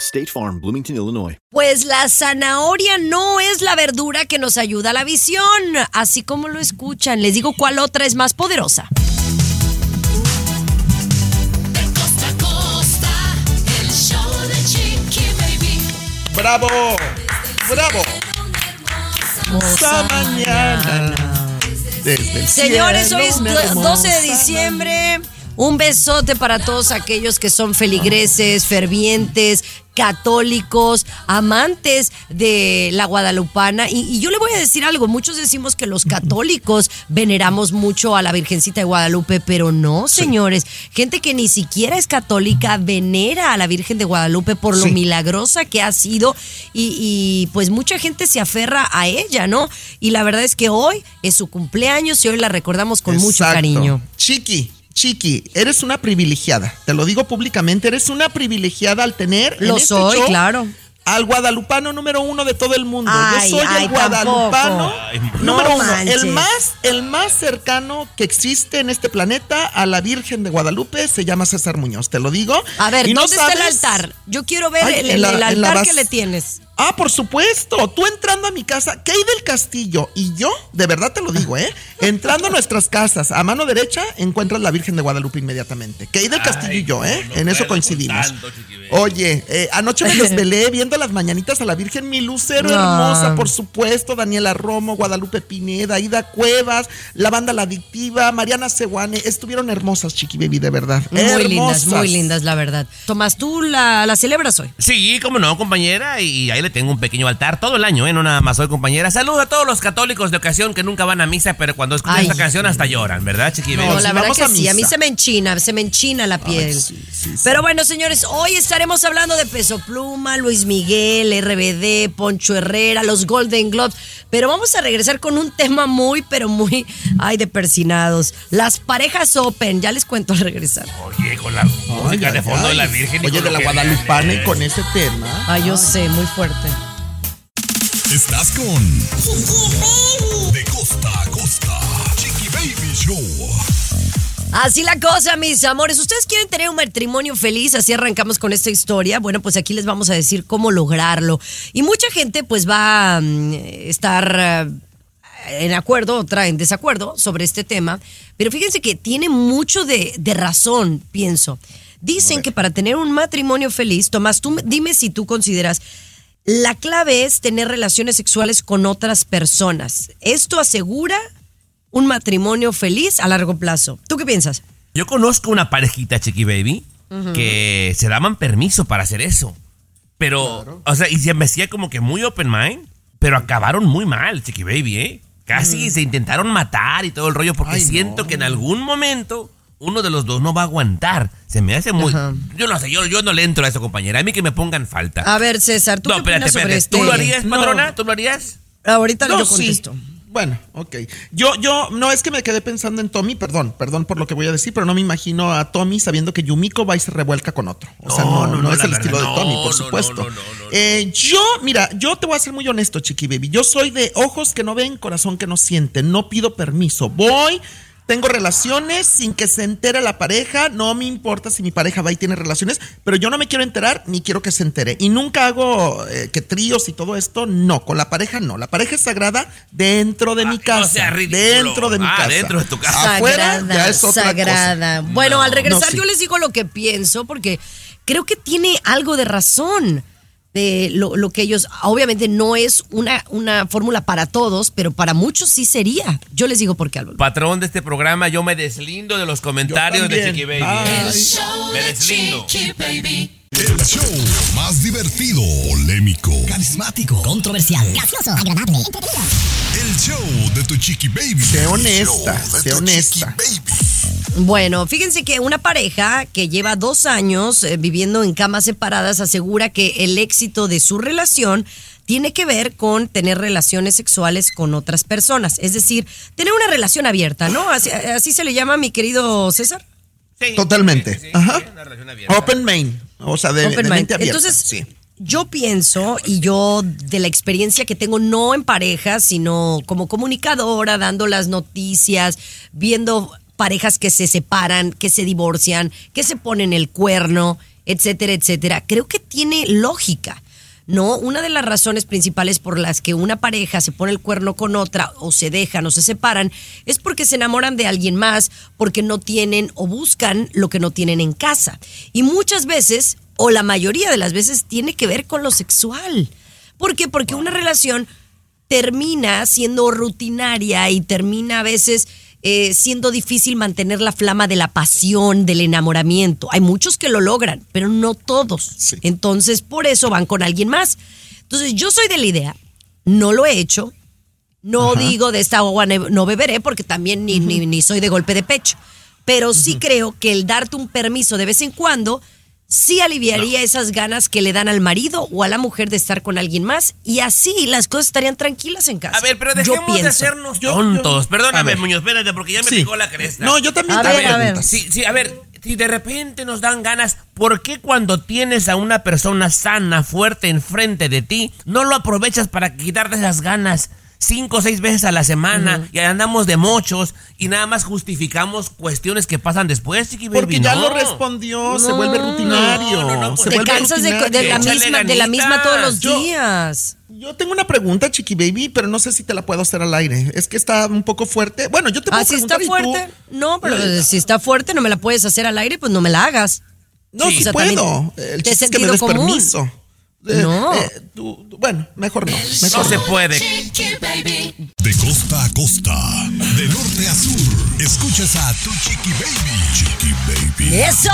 State Farm, Bloomington, Illinois. Pues la zanahoria no es la verdura que nos ayuda a la visión, así como lo escuchan. Les digo cuál otra es más poderosa. Costa a costa, el show de Chiqui Baby. ¡Bravo! ¡Bravo! Esta mañana. Desde el Señores, cielo, hoy es una do- 12 de diciembre. Un besote para todos aquellos que son feligreses, fervientes, católicos, amantes de la guadalupana. Y, y yo le voy a decir algo, muchos decimos que los católicos veneramos mucho a la Virgencita de Guadalupe, pero no, señores. Gente que ni siquiera es católica venera a la Virgen de Guadalupe por lo Sí. milagrosa que ha sido y, y, pues mucha gente se aferra a ella, ¿no? Y la verdad es que hoy es su cumpleaños y hoy la recordamos con mucho cariño. Chiqui, Chiqui, eres una privilegiada. Te lo digo públicamente, eres una privilegiada al tener. en Lo este soy, show claro. Al guadalupano número uno de todo el mundo. Ay, Yo soy ay, el guadalupano tampoco. número No uno. manches. El más, el más cercano que existe en este planeta a la Virgen de Guadalupe se llama César Muñoz. Te lo digo. A ver, Y no ¿dónde está el altar? Yo quiero ver Ay, el, en la- el en la altar bas- que le tienes. Ah, por supuesto. Tú entrando a mi casa, Key del Castillo y yo, de verdad te lo digo, ¿eh? Entrando a nuestras casas, a mano derecha, encuentras la Virgen de Guadalupe inmediatamente. Key del Castillo y yo, ¿eh? en eso coincidimos. Oye, eh, anoche me desvelé viendo las mañanitas a la Virgen, mi lucero No. hermosa, por supuesto, Daniela Romo, Guadalupe Pineda, Ida Cuevas, la banda La Adictiva, Mariana Seguane, estuvieron hermosas, Chiqui Baby, de verdad. Muy lindas, Hermosas. muy lindas, la verdad. Tomás, ¿tú la, la celebras hoy? Sí, cómo no, compañera, y ahí le tengo un pequeño altar todo el año, ¿eh? No nada más hoy, compañera. Saludos a todos los católicos de ocasión que nunca van a misa, pero cuando escuchan Ay. esta canción hasta lloran, ¿verdad, chiqui? No, No, sí, la verdad que a sí, a mí se me enchina, se me enchina la piel. sí, sí, sí. Pero bueno, señores, hoy estaremos hablando de Peso Pluma, Luis Miguel, RBD, Poncho Herrera, los Golden Globes. Pero vamos a regresar con un tema muy, pero muy, ay, de persinados. Las parejas Open, ya les cuento al regresar. Oye, con la música de fondo de la Virgen. y Oye, de la Guadalupana y con ese tema. Ay, yo sé, muy fuerte. Estás con Así la cosa, mis amores. ¿Ustedes quieren tener un matrimonio feliz? Así arrancamos con esta historia. Bueno, pues aquí les vamos a decir cómo lograrlo. Y mucha gente pues va a mm, estar eh, en acuerdo, otra en desacuerdo sobre este tema. Pero fíjense que tiene mucho de, de razón, pienso. Dicen que para tener un matrimonio feliz, Tomás, tú me- dime si tú consideras, la clave es tener relaciones sexuales con otras personas. ¿Esto asegura un matrimonio feliz a largo plazo? ¿Tú qué piensas? Yo conozco una parejita, Chiqui Baby, que se daban permiso para hacer eso. Pero, o sea, y se me hacía como que muy open mind, pero acabaron muy mal, Chiqui Baby, ¿eh? Casi se intentaron matar y todo el rollo porque Ay, siento no. que en algún momento uno de los dos no va a aguantar. Se me hace muy... Ajá. Yo no sé, yo, yo no le entro a eso, compañera. A mí que me pongan falta. A ver, César, ¿tú no, qué espérate, opinas sobre espérate. este? ¿Tú lo harías, No. patrona? ¿Tú lo harías? Ahorita No, yo sí. Bueno, ok. Yo, yo, no es que me quedé pensando en Tommy, perdón, perdón por lo que voy a decir, pero no me imagino a Tommy sabiendo que Yumiko va y se revuelca con otro. O sea, No, no, no, es el verdad, estilo de Tommy, por no, supuesto. no, no, no, no. Eh, yo, mira, yo te voy a ser muy honesto, Chiqui Baby. Yo soy de ojos que no ven, corazón que no siente. No pido permiso. Voy. Tengo relaciones sin que se entere la pareja. No me importa si mi pareja va y tiene relaciones, pero yo no me quiero enterar ni quiero que se entere. Y nunca hago eh, que tríos y todo esto. No, con la pareja no. La pareja es sagrada dentro de mi Ah, casa. no ridículo. Dentro de mi Ah, casa. dentro de tu casa. Afuera sagrada, ya es otra sagrada. cosa. Bueno, al regresar No, sí. yo les digo lo que pienso porque creo que tiene algo de razón de lo, lo que ellos, obviamente no es una, una fórmula para todos, pero para muchos sí sería. Yo les digo por qué, Álvaro. Patrón de este programa, yo me deslindo de los comentarios de. Chiqui Baby. Me de deslindo. Chiqui Baby. El show más divertido, polémico, Carismático, controversial, gracioso, agradable, el show de tu Chiqui Baby. Sé honesta, sé honesta. Chiqui Baby. Bueno, fíjense que una pareja que lleva dos años eh, viviendo en camas separadas asegura que el éxito de su relación tiene que ver con tener relaciones sexuales con otras personas. Es decir, tener una relación abierta, ¿no? Así, así se le llama, mi querido César. Sí, Totalmente. sí, sí, Ajá. una relación abierta. Open main. O sea, de, Open de mind. mente abierta. Entonces, sí. yo pienso, y yo de la experiencia que tengo, no en pareja, sino como comunicadora, dando las noticias, viendo parejas que se separan, que se divorcian, que se ponen el cuerno, etcétera, etcétera, creo que tiene lógica. No, una de las razones principales por las que una pareja se pone el cuerno con otra o se dejan o se separan es porque se enamoran de alguien más, porque no tienen o buscan lo que no tienen en casa. Y muchas veces, o la mayoría de las veces, tiene que ver con lo sexual. ¿Por qué? Porque una relación termina siendo rutinaria y termina a veces eh, siendo difícil mantener la flama de la pasión, del enamoramiento. Hay muchos que lo logran, pero no todos. Sí. Entonces, por eso van con alguien más. Entonces, yo soy de la idea, no lo he hecho, no digo de esta agua no beberé porque también ni, ni, ni soy de golpe de pecho, pero sí creo que el darte un permiso de vez en cuando sí aliviaría esas ganas que le dan al marido o a la mujer de estar con alguien más y así las cosas estarían tranquilas en casa. A ver, pero Yo dejemos de pienso. hacernos Yo- tontos. yo- Perdóname. Muñoz, espérate, porque ya me Sí. picó la cresta. No, yo también A ver, a ver. Sí, sí, a ver, si de repente nos dan ganas, ¿por qué cuando tienes a una persona sana, fuerte enfrente de ti, no lo aprovechas para quitarte esas ganas? Cinco o seis veces a la semana y andamos de mochos y nada más justificamos cuestiones que pasan después, chiqui baby, Porque ya no. lo respondió, se vuelve rutinario. no, no, se Te vuelve cansas de, rutinario. de la misma, de la misma todos los Yo- días. Yo tengo una pregunta, Chiqui Baby, pero no sé si te la puedo hacer al aire. Es que está un poco fuerte. Bueno, yo te puedo Ah, si está tú-. No, pero Eh, si está fuerte, no me la puedes hacer al aire, pues no me la hagas. No, Sí. sí, O sea, puedo. El chiste es que me des común. permiso. Eh, No. eh, tú- bueno, mejor no. No Mejor se puede. Chiqui baby. De costa a costa, de norte a sur, escuchas a tu Chiqui Baby. Chiqui Baby. Eso,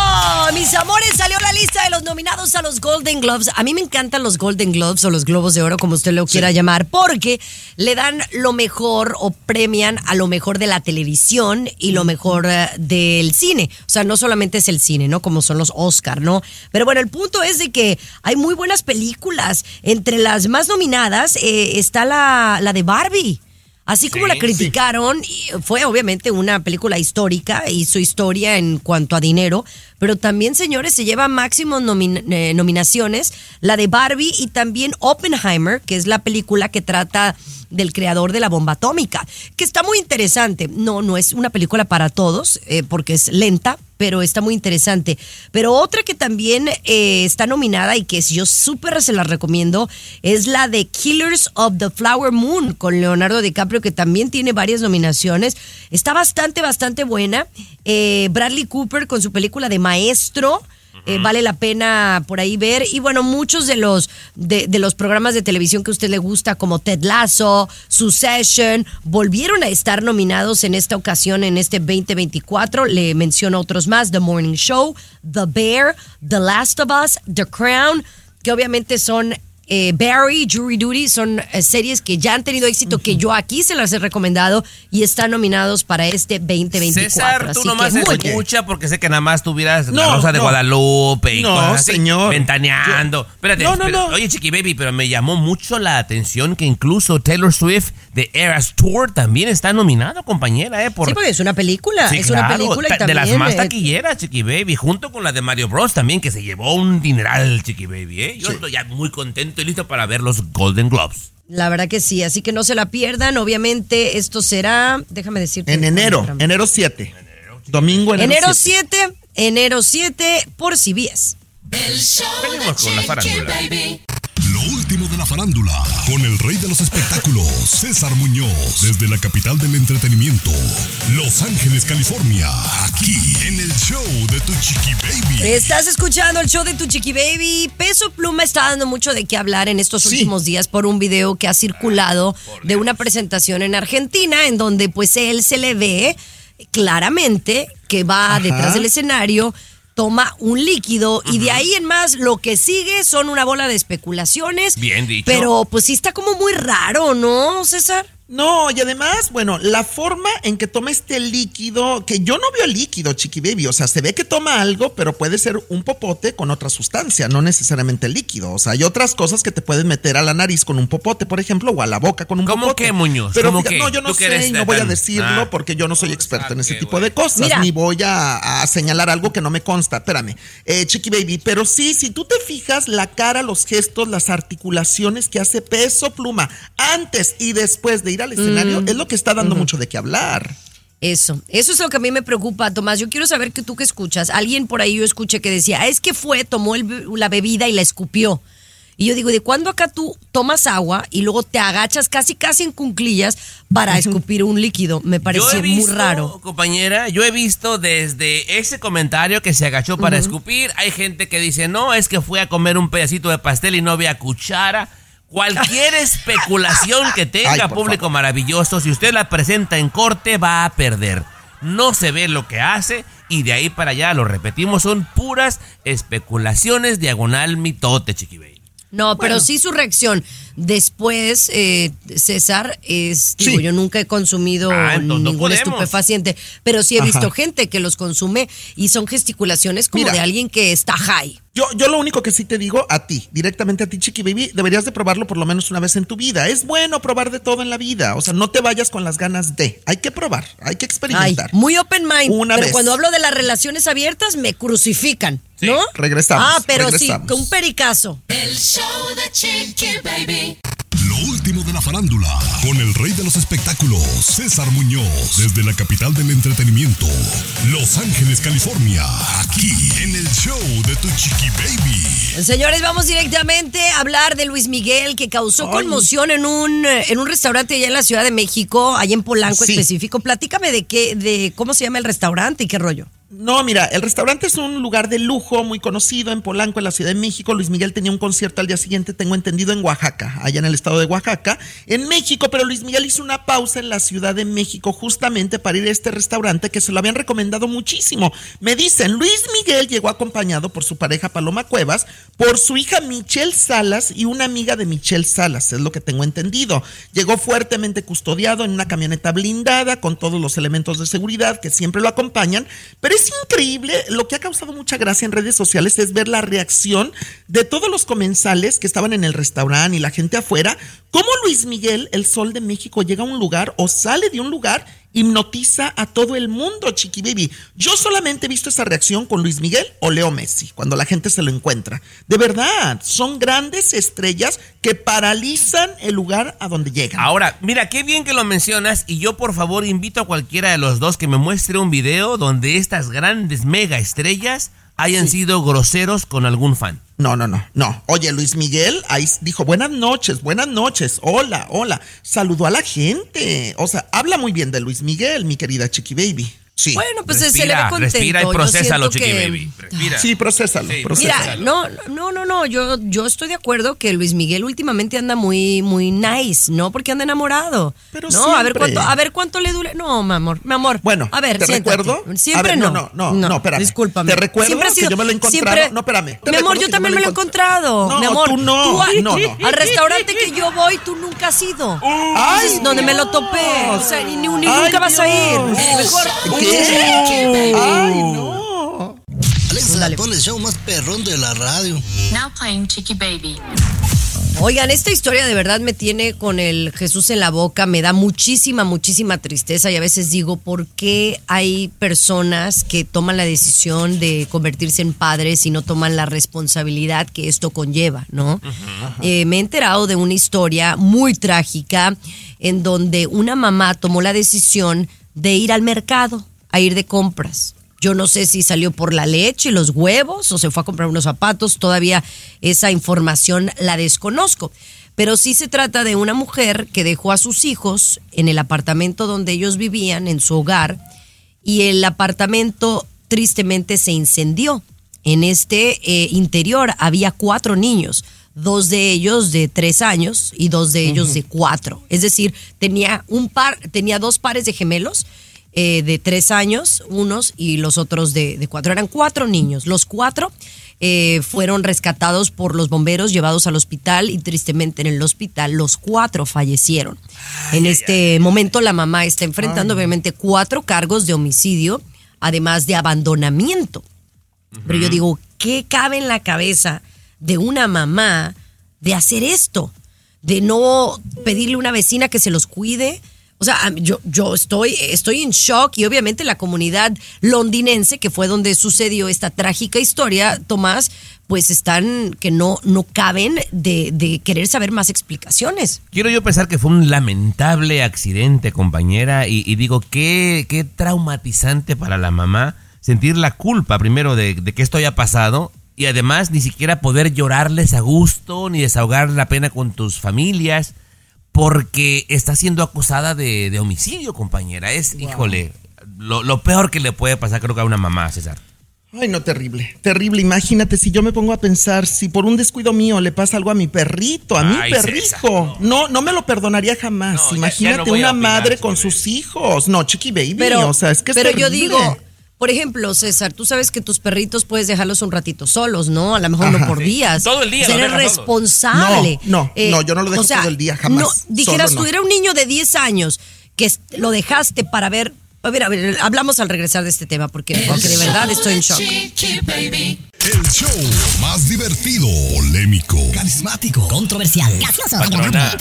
mis amores, salió la lista de los nominados a los Golden Globes. A mí me encantan los Golden Globes o los Globos de Oro, como usted lo quiera llamar, porque le dan lo mejor o premian a lo mejor de la televisión y lo mejor eh, del cine. O sea, no solamente es el cine, ¿no? Como son los Oscar, ¿no? Pero bueno, el punto es de que hay muy buenas películas. Entre las más nominadas eh, está la, la de Barbie. Así como Sí, la criticaron, y fue obviamente una película histórica, hizo historia en cuanto a dinero, pero también, señores, se lleva máximo nomin- eh, nominaciones, la de Barbie y también Oppenheimer, que es la película que trata del creador de la bomba atómica, que está muy interesante. No, no es una película para todos, eh, porque es lenta, pero está muy interesante. Pero otra que también eh, está nominada y que yo súper se la recomiendo es la de Killers of the Flower Moon con Leonardo DiCaprio, que también tiene varias nominaciones. Está bastante, bastante buena. Eh, Bradley Cooper con su película de Maestro. Eh, vale la pena por ahí ver. Y bueno, muchos de los, de, de los programas de televisión que a usted le gusta, como Ted Lasso, Succession, volvieron a estar nominados en esta ocasión, en este 2024. Le menciono otros más: The Morning Show, The Bear, The Last of Us, The Crown, que obviamente son. Eh, Barry, Jury Duty son eh, series que ya han tenido éxito, que yo aquí se las he recomendado y están nominados para este 2024. César, tú nomás que muy bien. escucha porque sé que nada más tuvieras la No, Rosa de no. Guadalupe y No, cosas así, señor. ventaneando. Espérate, No, no, no. Oye, Chiqui Baby, pero me llamó mucho la atención que incluso Taylor Swift de Eras Tour también está nominado, compañera, ¿eh? Por, Sí, porque es una película, Sí, es una película y ta- de las también, más taquilleras, Chiqui Baby, junto con la de Mario Bros también, que se llevó un dineral, Chiqui Baby, ¿eh? Yo estoy ya muy contento y listo para ver los Golden Globes. La verdad que sí, así que no se la pierdan. Obviamente esto será, déjame decirte. En enero, enero 7. Domingo enero, Enero 7. 7, enero 7 por CBS. El show Venimos con la Chiqui farándula. De la farándula, con el rey de los espectáculos, César Muñoz, desde la capital del entretenimiento, Los Ángeles, California, aquí en el show de Tu Chiqui Baby. Estás escuchando el show de Tu Chiqui Baby. Peso Pluma está dando mucho de qué hablar en estos Sí. últimos días por un video que ha circulado de una presentación en Argentina en donde pues él se le ve claramente que va Ajá. detrás del escenario toma un líquido y de ahí en más lo que sigue son una bola de especulaciones. Bien dicho. Pero pues sí está como muy raro, ¿no, César? No, y además, bueno, la forma en que toma este líquido, que yo no veo el líquido, Chiqui Baby, o sea, se ve que toma algo, pero puede ser un popote con otra sustancia, no necesariamente el líquido. O sea, hay otras cosas que te pueden meter a la nariz con un popote, por ejemplo, o a la boca con un ¿Cómo popote. qué, Muñoz? Pero ¿Cómo fíjate, qué? no, yo no ¿Tú que sé y no voy a decirlo Ah. porque yo no soy experto en ese qué tipo de cosas, Mira. ni voy a, a señalar algo que no me consta. Espérame, eh, Chiqui Baby, pero sí, si tú te fijas, la cara, los gestos, las articulaciones que hace peso pluma antes y después de ir al escenario, es lo que está dando mucho de qué hablar. Eso, eso es lo que a mí me preocupa, Tomás. Yo quiero saber que tú que escuchas. Alguien por ahí yo escuché que decía, "Ah, es que fue, tomó el la bebida y la escupió. Y yo digo, ¿de cuándo acá tú tomas agua y luego te agachas casi casi en cunclillas para escupir un líquido? Me Yo parece muy raro. compañera, yo he visto desde ese comentario que se agachó para escupir, hay gente que dice, no, es que fue a comer un pedacito de pastel y no había cuchara. Cualquier especulación que tenga, Ay, público favor. maravilloso, si usted la presenta en corte, va a perder. No se ve lo que hace y de ahí para allá, lo repetimos, son puras especulaciones diagonal mitote, chiqui baby. No, pero sí su reacción. Después, eh, César, es, digo, yo nunca he consumido Ah, no ningún estupefaciente, pero sí he Ajá. visto gente que los consume y son gesticulaciones como Mira. de alguien que está high. Yo, yo lo único que sí te digo a ti, directamente a ti, Chiqui Baby, deberías de probarlo por lo menos una vez en tu vida. Es bueno probar de todo en la vida. O sea, no te vayas con las ganas de. Hay que probar, hay que Ay, experimentar. muy open mind. Una pero vez. cuando hablo de las relaciones abiertas, me crucifican, Sí. ¿no? Regresamos, Ah, pero regresamos. sí, con un pericazo. El show de Chiqui Baby. Lo último de la farándula, con el rey de los espectáculos, César Muñoz, desde la capital del entretenimiento, Los Ángeles, California, aquí en el show de tu chiqui baby. Señores, vamos directamente a hablar de Luis Miguel, que causó Ay. conmoción en un, en un restaurante allá en la Ciudad de México, allá en Polanco Sí. específico. Platícame de qué, de cómo se llama el restaurante y qué rollo. No, mira, el restaurante es un lugar de lujo muy conocido en Polanco, en la Ciudad de México. Luis Miguel tenía un concierto al día siguiente, tengo entendido, en Oaxaca, allá en el estado de Oaxaca, en México, pero Luis Miguel hizo una pausa en la Ciudad de México justamente para ir a este restaurante que se lo habían recomendado muchísimo. Me dicen, Luis Miguel llegó acompañado por su pareja Paloma Cuevas, por su hija Michelle Salas y una amiga de Michelle Salas, es lo que tengo entendido. Llegó fuertemente custodiado en una camioneta blindada con todos los elementos de seguridad que siempre lo acompañan, pero es increíble, lo que ha causado mucha gracia en redes sociales es ver la reacción de todos los comensales que estaban en el restaurante y la gente afuera, cómo Luis Miguel, el sol de México, llega a un lugar o sale de un lugar hipnotiza a todo el mundo, Chiqui Baby. Yo solamente he visto esa reacción con Luis Miguel o Leo Messi, cuando la gente se lo encuentra. De verdad, son grandes estrellas que paralizan el lugar a donde llegan. Ahora, mira, qué bien que lo mencionas y yo por favor invito a cualquiera de los dos que me muestre un video donde estas grandes mega estrellas hayan sido groseros con algún fan. No, no, no, no. Oye, Luis Miguel ahí dijo buenas noches, buenas noches, hola, hola. Saludó a la gente. O sea, habla muy bien de Luis Miguel, mi querida Chiqui Baby. Sí. Bueno, pues se le ve contento. respira y siento chiqui que- baby. Respira. Sí, procésalo, Sí, procésalo. Mira, no, no, no, no, yo, yo estoy de acuerdo que Luis Miguel últimamente anda muy, muy nice, ¿no? Porque anda enamorado. Pero no, a ver cuánto, a ver cuánto le dure. No, mi amor, mi amor. Bueno, a ver, te siéntate. recuerdo. Siempre a ver, no. No, no, no, no, espérame. Discúlpame. Te recuerdo Siempre ha que sido- yo me lo he encontrado. siempre- No, espérame. Te mi amor, yo también me lo he encontrado. No, mi amor, tú no. al- No, no. Al restaurante que yo voy, tú nunca has ido. Ay, donde me lo topé. O sea, ni, nunca vas a ir. Mejor. ¿Qué? Ay, no. Alexa, pon el show más perrón de la radio. Now playing Chiqui Baby. Oigan, esta historia de verdad me tiene con el Jesús en la boca, me da muchísima, muchísima tristeza y a veces digo, ¿por qué hay personas que toman la decisión de convertirse en padres y no toman la responsabilidad que esto conlleva, ¿no? Eh, me he enterado de una historia muy trágica en donde una mamá tomó la decisión de ir al mercado a ir de compras. Yo no sé si salió por la leche y los huevos o se fue a comprar unos zapatos, todavía esa información la desconozco. Pero sí se trata de una mujer que dejó a sus hijos en el apartamento donde ellos vivían, en su hogar, y el apartamento tristemente se incendió. En este eh, interior había cuatro niños, dos de ellos de tres años y dos de ellos de cuatro. Es decir, tenía un par, tenía dos pares de gemelos eh, de tres años, unos y los otros de, de cuatro. Eran cuatro niños. Los cuatro eh, fueron rescatados por los bomberos, llevados al hospital y tristemente en el hospital los cuatro fallecieron. en este momento la mamá está enfrentando obviamente cuatro cargos de homicidio, además de abandonamiento. Pero yo digo, ¿qué cabe en la cabeza de una mamá de hacer esto? De no pedirle a una vecina que se los cuide. O sea, yo, yo estoy, estoy en shock y obviamente la comunidad londinense, que fue donde sucedió esta trágica historia, Tomás, pues están que no, no caben de, de querer saber más explicaciones. Quiero yo pensar que fue un lamentable accidente, compañera, y, y digo, qué, qué traumatizante para la mamá sentir la culpa primero de, de que esto haya pasado y además ni siquiera poder llorarles a gusto ni desahogar la pena con tus familias porque está siendo acusada de, de homicidio, compañera. Es, híjole, lo, lo peor que le puede pasar creo que a una mamá, César. Ay, no, terrible, terrible. Imagínate si yo me pongo a pensar, si por un descuido mío le pasa algo a mi perrito, a mi César, no, no me lo perdonaría jamás. No, ya- ya Imagínate no una opinar, madre con sus hijos. No, chiqui baby, Pero, o sea, es que es pero yo digo, por ejemplo, César, tú sabes que tus perritos puedes dejarlos un ratito solos, ¿no? A lo mejor no Ajá. por Sí. días. Todo el día Ser responsable. No, no, no, yo no lo dejo todo el día, jamás. No, dijeras Solo tú, no. era un niño de 10 años que lo dejaste para ver. A ver, a ver, hablamos al regresar de este tema porque, porque de verdad estoy en shock. El show más divertido, polémico, Carismático. Controversial. Gracioso. Patrona.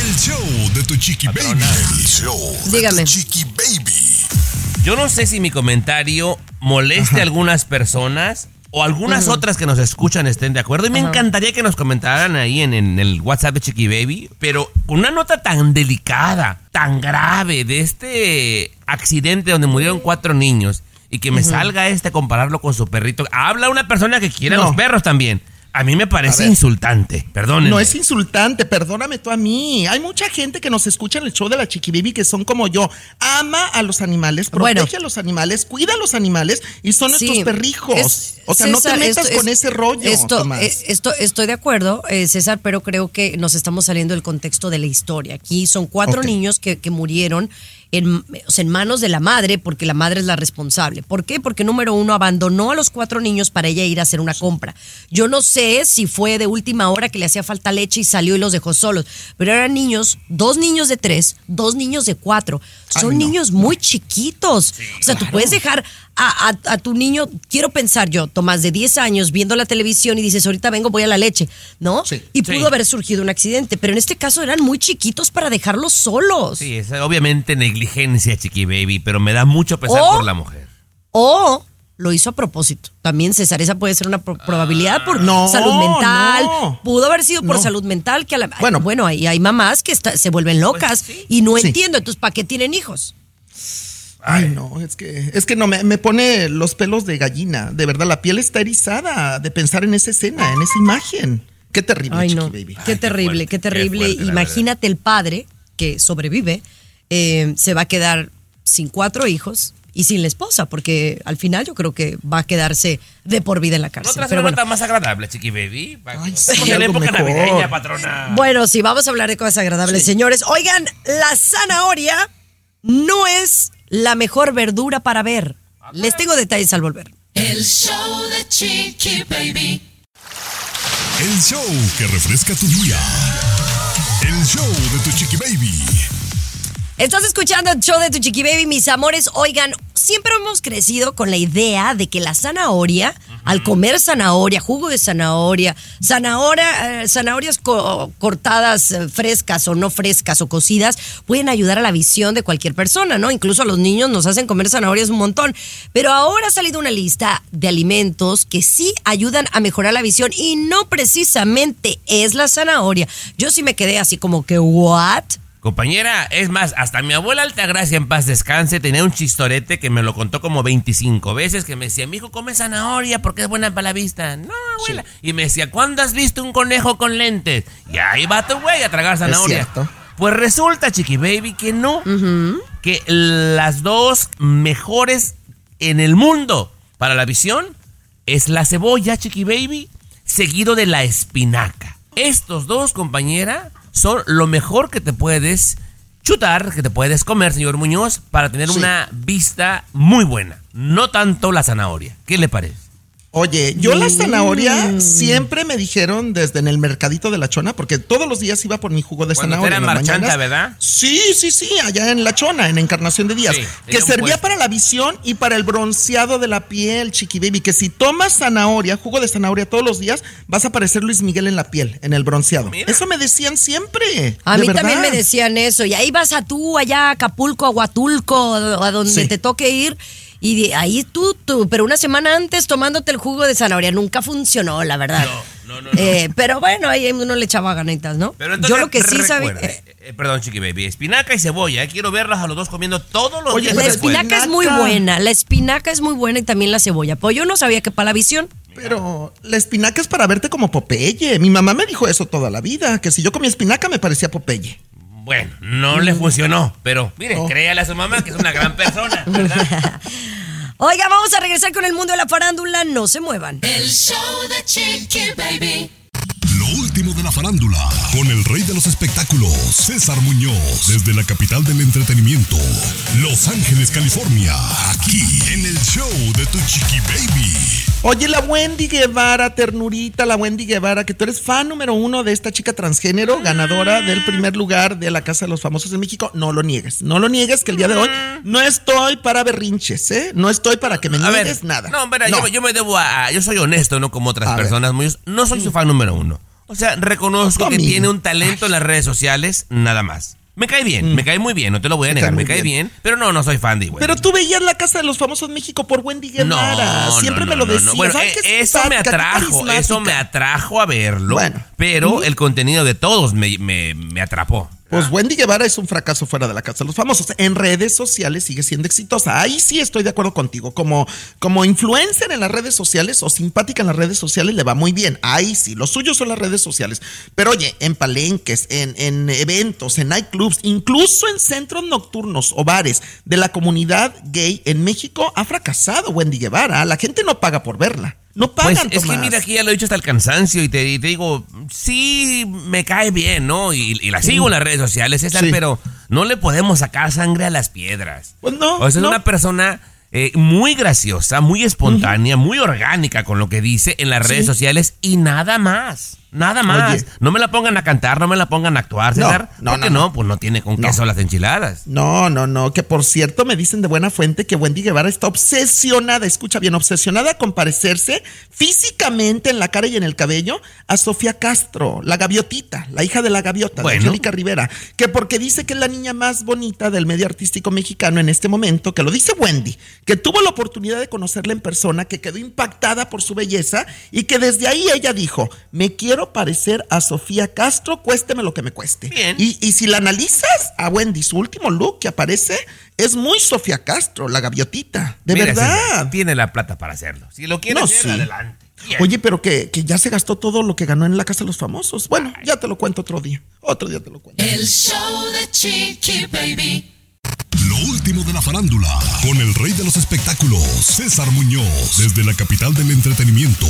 el show de tu chiqui baby. El show de Dígame. tu chiqui baby. Yo no sé si mi comentario moleste a algunas personas o algunas otras que nos escuchan estén de acuerdo. Y me encantaría que nos comentaran ahí en, en el WhatsApp de Chiqui Baby. Pero con una nota tan delicada, tan grave de este accidente donde murieron cuatro niños y que me salga este a compararlo con su perrito. Habla una persona que quiere a los perros también. A mí me parece insultante. Perdónenme. No es insultante, perdóname tú a mí. Hay mucha gente que nos escucha en el show de la Chiqui Baby que son como yo. Ama a los animales, protege Bueno. a los animales, cuida a los animales y son Sí, nuestros perrijos. es- o sea, no te metas esto- con es- ese rollo, Esto, Tomás. eh, esto, estoy de acuerdo, eh, César, pero creo que nos estamos saliendo del contexto de la historia. Aquí son cuatro niños que, que murieron en, o sea, en manos de la madre, porque la madre es la responsable. ¿Por qué? Porque número uno, abandonó a los cuatro niños para ella ir a hacer una compra. Yo no sé si fue de última hora que le hacía falta leche y salió y los dejó solos, pero eran niños, dos niños de tres, dos niños de cuatro. Son Ay, no, niños muy chiquitos. o sea, tú puedes dejar a, a- a tu niño, quiero pensar yo, Tomás, de 10 años, viendo la televisión y dices, ahorita vengo, voy a la leche, ¿no? Sí. Y pudo Sí. haber surgido un accidente, pero en este caso eran muy chiquitos para dejarlos solos. Sí, es obviamente negligencia, Chiqui Baby, pero me da mucho pesar O- por la mujer. O lo hizo a propósito. También, César, esa puede ser una pro- probabilidad por No, salud mental. no. Pudo haber sido por No. salud mental, que a la, Bueno. bueno, hay, hay mamás que está- se vuelven locas y no Sí. entiendo. Entonces, ¿para qué tienen hijos? Ay, no, es que, es que no, me, me pone los pelos de gallina. De verdad, la piel está erizada de pensar en esa escena, en esa imagen. Qué terrible, Ay, Chiqui no. Baby. Qué Ay, qué terrible, fuerte, qué qué terrible. Imagínate el padre que sobrevive, eh, se va a quedar sin cuatro hijos y sin la esposa, porque al final yo creo que va a quedarse de por vida en la ¿No cárcel. traes Pero bueno, nota más agradable, Chiqui Baby? Ay, Porque sí, en la época mejor. navideña, patrona. bueno, sí, vamos a hablar de cosas agradables, señores. Oigan, la zanahoria no es la mejor verdura para ver. Les tengo detalles al volver. El show de Chiqui Baby. El show que refresca tu día. El show de tu chiqui baby. Estás escuchando el show de tu chiqui baby, mis amores. Oigan, siempre hemos crecido con la idea de que la zanahoria, al comer zanahoria, jugo de zanahoria, zanahoria, eh, zanahorias co- cortadas eh, frescas o no frescas o cocidas, pueden ayudar a la visión de cualquier persona, ¿no? Incluso a los niños nos hacen comer zanahorias un montón. Pero ahora ha salido una lista de alimentos que sí ayudan a mejorar la visión y no precisamente es la zanahoria. Yo sí me quedé así como que, ¿what? Compañera, es más, hasta mi abuela Altagracia en paz descanse tenía un chistorete que me lo contó como 25 veces que me decía, mi hijo come zanahoria porque es buena para la vista. No, abuela. Y me decía, ¿cuándo has visto un conejo con lentes? Y ahí va tu güey a tragar zanahoria. cierto. Pues resulta, chiqui baby, que no. Que las dos mejores en el mundo para la visión es la cebolla, chiqui baby, seguido de la espinaca. Estos dos, compañera, son lo mejor que te puedes chutar, que te puedes comer, señor Muñoz, para tener Sí. una vista muy buena. No tanto la zanahoria. ¿Qué le parece? Oye, yo la zanahoria Mm. siempre me dijeron desde en el mercadito de la chona, porque todos los días iba por mi jugo de Cuando zanahoria. era marchanta, mañanas. ¿verdad? Sí, sí, sí, allá en la chona, en Encarnación de Días. Sí, que servía puesto. para la visión y para el bronceado de la piel, chiqui baby. Que si tomas zanahoria, jugo de zanahoria todos los días, vas a parecer Luis Miguel en la piel, en el bronceado. Mira. Eso me decían siempre. A de mí verdad. también me decían eso. Y ahí vas a tú, allá a Acapulco, a Huatulco, a donde Sí. te toque ir. Y de ahí tú, tú, pero una semana antes tomándote el jugo de zanahoria. Nunca funcionó, la verdad. No, no, no, no. Eh, pero bueno, ahí uno le echaba ganitas, ¿no? Pero entonces, Yo lo que sí sabía. recuerda, eh, perdón, Chiqui Baby. Espinaca y cebolla. eh, Quiero verlas a los dos comiendo todos los Oye, días. La espinaca es muy buena, la espinaca es muy buena y también la cebolla. Pues yo no sabía que para la visión. Pero la espinaca es para verte como Popeye. Mi mamá me dijo eso toda la vida, que si yo comía espinaca me parecía Popeye. Bueno, no le funcionó, pero mire, Oh. créale a su mamá que es una gran persona, ¿verdad? Oiga, vamos a regresar con el mundo de la farándula. No se muevan. El show de Chiqui Baby. Lo último de la farándula, con el rey de los espectáculos, César Muñoz, desde la capital del entretenimiento, Los Ángeles, California, aquí en el show de Tu Chiqui Baby. Oye, la Wendy Guevara, ternurita, la Wendy Guevara, que tú eres fan número uno de esta chica transgénero, ganadora del primer lugar de la Casa de los Famosos en México. No lo niegues, no lo niegues que el día de hoy no estoy para berrinches, ¿eh? No estoy para que me ver, niegues nada. No, mira, Yo, yo me debo a, Yo soy honesto, no como otras A personas. Muy, no soy su fan número uno. O sea, reconozco que Conmigo. tiene un talento en las redes sociales, nada más. Me cae bien, me cae muy bien, no te lo voy a negar, me cae bien. bien. pero no, no soy fan de igual. Pero tú veías la Casa de los Famosos México por Wendy Guevara. No, Siempre no, me lo decías. Bueno, eh, eso me atrajo, eso me atrajo a verlo. Bueno. Pero Ujú. el contenido de todos me, me, me atrapó. Pues Wendy Guevara es un fracaso fuera de la casa de los famosos. En redes sociales sigue siendo exitosa. Ahí sí estoy de acuerdo contigo. Como, como influencer en las redes sociales o simpática en las redes sociales le va muy bien. Ahí sí, lo suyo son las redes sociales. Pero oye, en palenques, en, en eventos, en nightclubs, incluso en centros nocturnos o bares de la comunidad gay en México, ha fracasado Wendy Guevara. La gente no paga por verla. No Pues pagan, es que mira, aquí ya lo he dicho hasta el cansancio y te, y te digo, sí, me cae bien, ¿no? Y, y la sigo en las redes sociales, César, Sí. pero no le podemos sacar sangre a las piedras. Pues no, O sea, no. es una persona eh, muy graciosa, muy espontánea, muy orgánica con lo que dice en las redes Sí. sociales y nada más. Nada más. Oye. No me la pongan a cantar, no me la pongan a actuar, No, César. no, porque no, no, no. pues no tiene con No. queso las enchiladas. No, no, no, que por cierto me dicen de buena fuente que Wendy Guevara está obsesionada, escucha bien, obsesionada con parecerse físicamente en la cara y en el cabello a Sofía Castro, la gaviotita, la hija de la gaviota, Bueno. de Angélica Rivera, que porque dice que es la niña más bonita del medio artístico mexicano en este momento, que lo dice Wendy, que tuvo la oportunidad de conocerla en persona, que quedó impactada por su belleza y que desde ahí ella dijo, me quiero parecer a Sofía Castro, cuésteme lo que me cueste. Bien. Y, y si la analizas a Wendy, su último look que aparece es muy Sofía Castro, la gaviotita. De Mira, verdad. Tiene la plata para hacerlo. Si lo quiere No, hacer, sí. adelante. Bien. Oye, pero que, que ya se gastó todo lo que ganó en la Casa de los Famosos. Bueno, ya te lo cuento otro día. Otro día te lo cuento. El show de Chiqui Baby. Lo último de la farándula, con el rey de los espectáculos, César Muñoz, desde la capital del entretenimiento,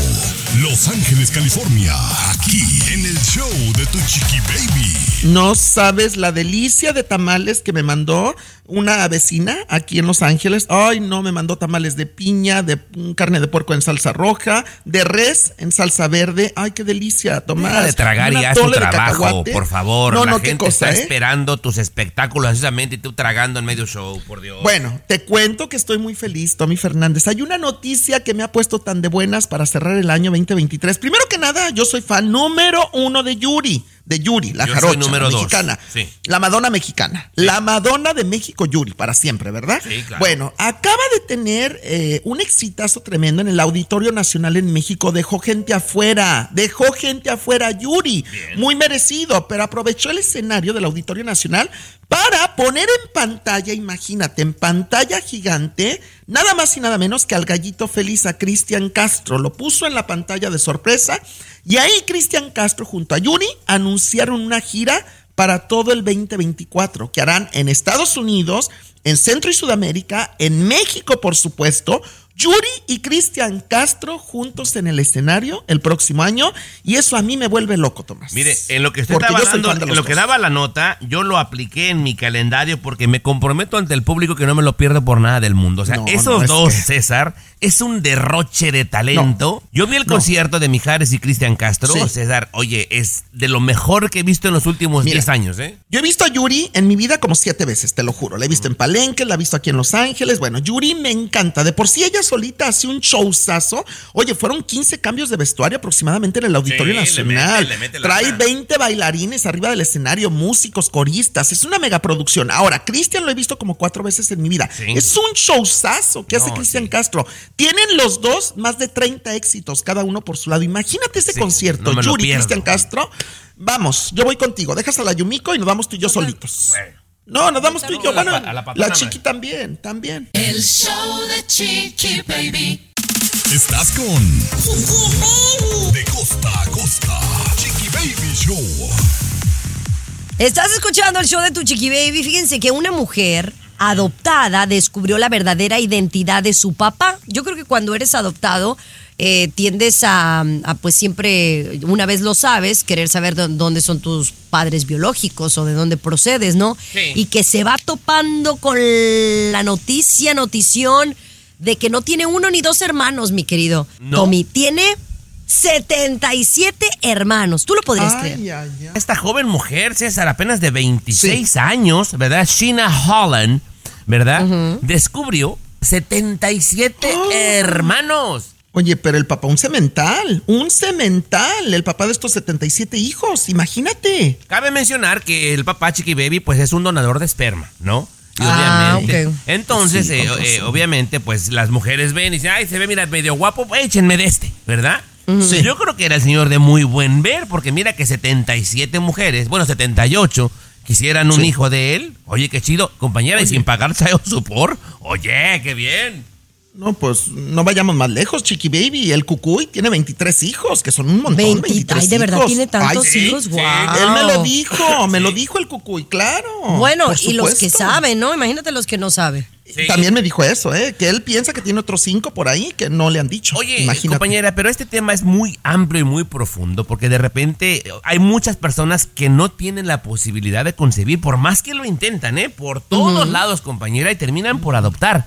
Los Ángeles, California, aquí en el show de Tu Chiqui Baby. No sabes la delicia de tamales que me mandó una vecina aquí en Los Ángeles. Ay, no, me mandó tamales de piña, de carne de puerco en salsa roja, de res en salsa verde. Ay, qué delicia, Tomás. Deja de tragar y haz tu trabajo, por favor. No, la no, qué gente cosa, está ¿eh? esperando tus espectáculos ansiosamente y tú tragando en medio show, por Dios. Bueno, te cuento que estoy muy feliz, Tommy Fernández. Hay una noticia que me ha puesto tan de buenas para cerrar el año 2023. Primero que nada, yo soy fan número uno de Yuri. De Yuri, la Yo jarocha la mexicana. sí. La Madonna mexicana. La Madonna de México, Yuri, para siempre, ¿verdad? Sí, claro. Bueno, acaba de tener eh, un exitazo tremendo en el Auditorio Nacional en México. Dejó gente afuera. Dejó gente afuera, Yuri. Muy merecido, pero aprovechó el escenario del Auditorio Nacional para poner en pantalla, imagínate, en pantalla gigante, nada más y nada menos que al gallito feliz a Cristian Castro. Lo puso en la pantalla de sorpresa y ahí Cristian Castro junto a Yuri anunciaron una gira para todo el 2024 que harán en Estados Unidos, en Centro y Sudamérica, en México, por supuesto, Yuri y Cristian Castro juntos en el escenario el próximo año y eso a mí me vuelve loco, Tomás. Mire, en lo que usted estaba dando- en lo que daba la nota, yo lo apliqué en mi calendario porque me comprometo ante el público que no me lo pierdo por nada del mundo. O sea, No, esos no, dos, que- César, es un derroche de talento. yo vi el no. concierto de Mijares y Cristian Castro. Sí. César, oye, es de lo mejor que he visto en los últimos Mira. 10 años, ¿eh? Yo he visto a Yuri en mi vida como siete veces, te lo juro. La he visto en Palenque, la he visto aquí en Los Ángeles. Bueno, Yuri me encanta. De por sí ella solita hace un showzazo. Oye, fueron 15 cambios de vestuario aproximadamente en el Auditorio Sí, le Nacional. mete- le mete Trae lana. 20 bailarines arriba del escenario, músicos, coristas. Es una megaproducción. Ahora, Cristian lo he visto como cuatro veces en mi vida. Sí. Es un showzazo que hace Cristian. Castro. Tienen los dos más de 30 éxitos, cada uno por su lado. Imagínate ese Sí, concierto. no Yuri. Cristian Castro. Vamos, yo voy contigo. Dejas a la Yumiko y nos vamos tú y yo solitos. No, nos vamos tú y yo. A la Bueno, la la, chiqui también, también. El show de Chiqui Baby. Estás con De costa a costa. Chiqui Baby Show. Estás escuchando el show de tu chiqui baby. Fíjense que una mujer adoptada descubrió la verdadera identidad de su papá. Yo creo que cuando eres adoptado eh, tiendes a, a, pues siempre, una vez lo sabes, querer saber dó- dónde son tus padres biológicos o de dónde procedes, ¿no? Sí. Y que se va topando con la noticia, notición de que no tiene uno ni dos hermanos, mi querido ¿No? Tommy. Tiene 77 hermanos. ¿Tú lo podrías creer? Ay, ay, ay. Esta joven mujer, César, apenas de 26 años, ¿verdad? Sheena Holland, ¿verdad? Descubrió 77 Oh. hermanos. Oye, pero el papá, un cemental, un cemental, el papá de estos 77 hijos, imagínate. Cabe mencionar que el papá Chiqui Baby, pues es un donador de esperma, ¿no? Y Ah, obviamente. ok. Entonces, Sí, eh, eh, obviamente, pues las mujeres ven y dicen, ay, se ve, mira, medio guapo, échenme de este, ¿verdad? Sí. Yo creo que era el señor de muy buen ver, porque mira que 77 mujeres, bueno, 78, quisieran un Sí. hijo de él. Oye, qué chido, compañera, y sin pagar child support. Oye, qué bien. No, pues no vayamos más lejos, Chiqui Baby. El Cucuy tiene 23 hijos, que son un montón. 20, 23 ay, de verdad hijos. tiene tantos Ay, sí, hijos, sí. guau. Él me lo dijo, me lo dijo el Cucuy, claro. Bueno, por y los que saben, ¿no? Imagínate los que no saben. Sí. También me dijo eso, ¿eh? Que él piensa que tiene otros cinco por ahí que no le han dicho. Oye, Imagínate. compañera, pero este tema es muy amplio y muy profundo porque de repente hay muchas personas que no tienen la posibilidad de concebir, por más que lo intentan, ¿eh? Por todos lados, compañera, y terminan por adoptar.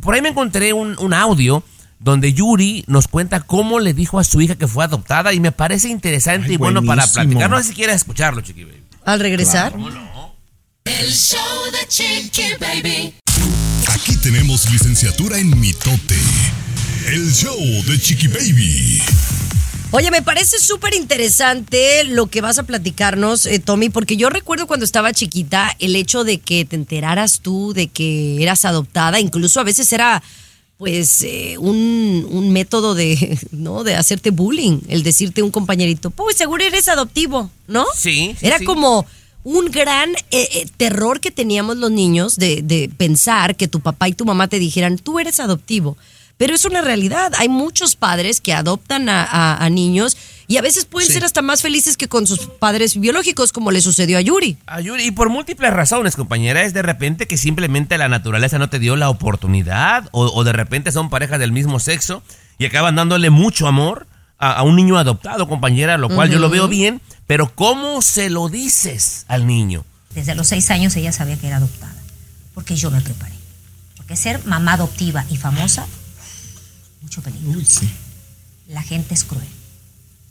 Por ahí me encontré un, un audio donde Yuri nos cuenta cómo le dijo a su hija que fue adoptada y me parece interesante Ay, y bueno para platicar. No sé si quieres escucharlo, chiqui baby. Al regresar. El show de Chiqui Baby. Aquí tenemos licenciatura en mitote. El show de Chiqui Baby. Oye, me parece súper interesante lo que vas a platicarnos, eh, Tommy, porque yo recuerdo cuando estaba chiquita el hecho de que te enteraras tú de que eras adoptada, incluso a veces era pues eh, un, un método de, ¿no? de hacerte bullying, el decirte a un compañerito, pues seguro eres adoptivo, ¿no? Sí, sí, Era sí. como un gran eh, eh, terror que teníamos los niños de, de pensar que tu papá y tu mamá te dijeran, tú eres adoptivo. Pero es una realidad. Hay muchos padres que adoptan a, a- a niños y a veces pueden Sí. ser hasta más felices que con sus padres biológicos, como le sucedió a Yuri. A Yuri, y por múltiples razones, compañera, es de repente que simplemente la naturaleza no te dio la oportunidad, o, o de repente son parejas del mismo sexo y acaban dándole mucho amor a, a un niño adoptado, compañera, lo cual yo lo veo bien, pero ¿cómo se lo dices al niño? Desde los seis años ella sabía que era adoptada, porque yo me preparé. Porque ser mamá adoptiva y famosa, mucho peligro. Uy, sí. La gente es cruel.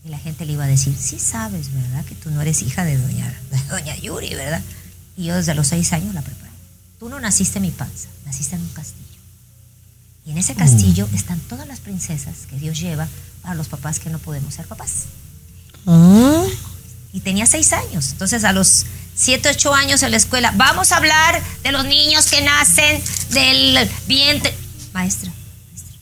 Y la gente le iba a decir, sí sabes, ¿verdad? Que tú no eres hija de doña, de doña Yuri, ¿verdad? Y yo desde los seis años la preparé. Tú no naciste en mi panza, naciste en un castillo. Y en ese castillo están todas las princesas que Dios lleva para los papás que no podemos ser papás. Y tenía seis años. Entonces a los siete, ocho años en la escuela, vamos a hablar de los niños que nacen del vientre. Maestra, maestra.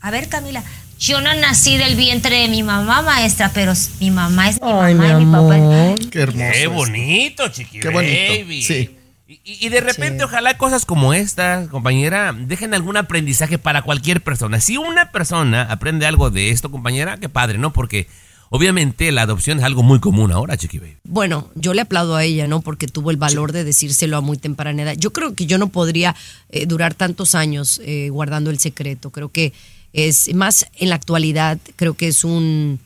A ver, Camila, yo no nací del vientre de mi mamá, maestra, pero mi mamá es mi Ay, mamá mi y mi papá. Qué hermoso. Qué bonito, chiqui Qué bonito, baby. sí. Y, y- de repente, ojalá cosas como estas, compañera, dejen algún aprendizaje para cualquier persona. Si una persona aprende algo de esto, compañera, qué padre, ¿no? Porque obviamente la adopción es algo muy común ahora, Chiqui Baby. Bueno, yo le aplaudo a ella, ¿no? Porque tuvo el valor de decírselo a muy temprana edad. Yo creo que yo no podría eh, durar tantos años eh, guardando el secreto. Creo que es más en la actualidad, creo que es un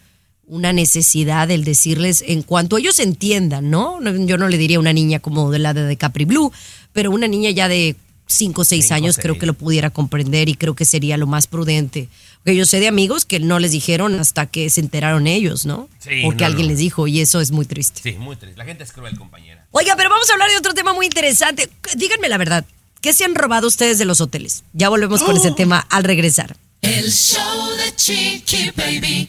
una necesidad el decirles en cuanto ellos entiendan, ¿no? No, Yo no le diría a una niña como de la de Capri Blue, pero una niña ya de 5 o 6 Cinco, años creo que lo pudiera comprender y creo que sería lo más prudente. Porque yo sé de amigos que no les dijeron hasta que se enteraron ellos, ¿no? Sí, Porque no, alguien no. les dijo y eso es muy triste. Sí, muy triste. La gente es cruel, compañera. Oiga, pero vamos a hablar de otro tema muy interesante. Díganme la verdad, ¿qué se han robado ustedes de los hoteles? Ya volvemos con ese tema al regresar. El show de Chiqui Baby.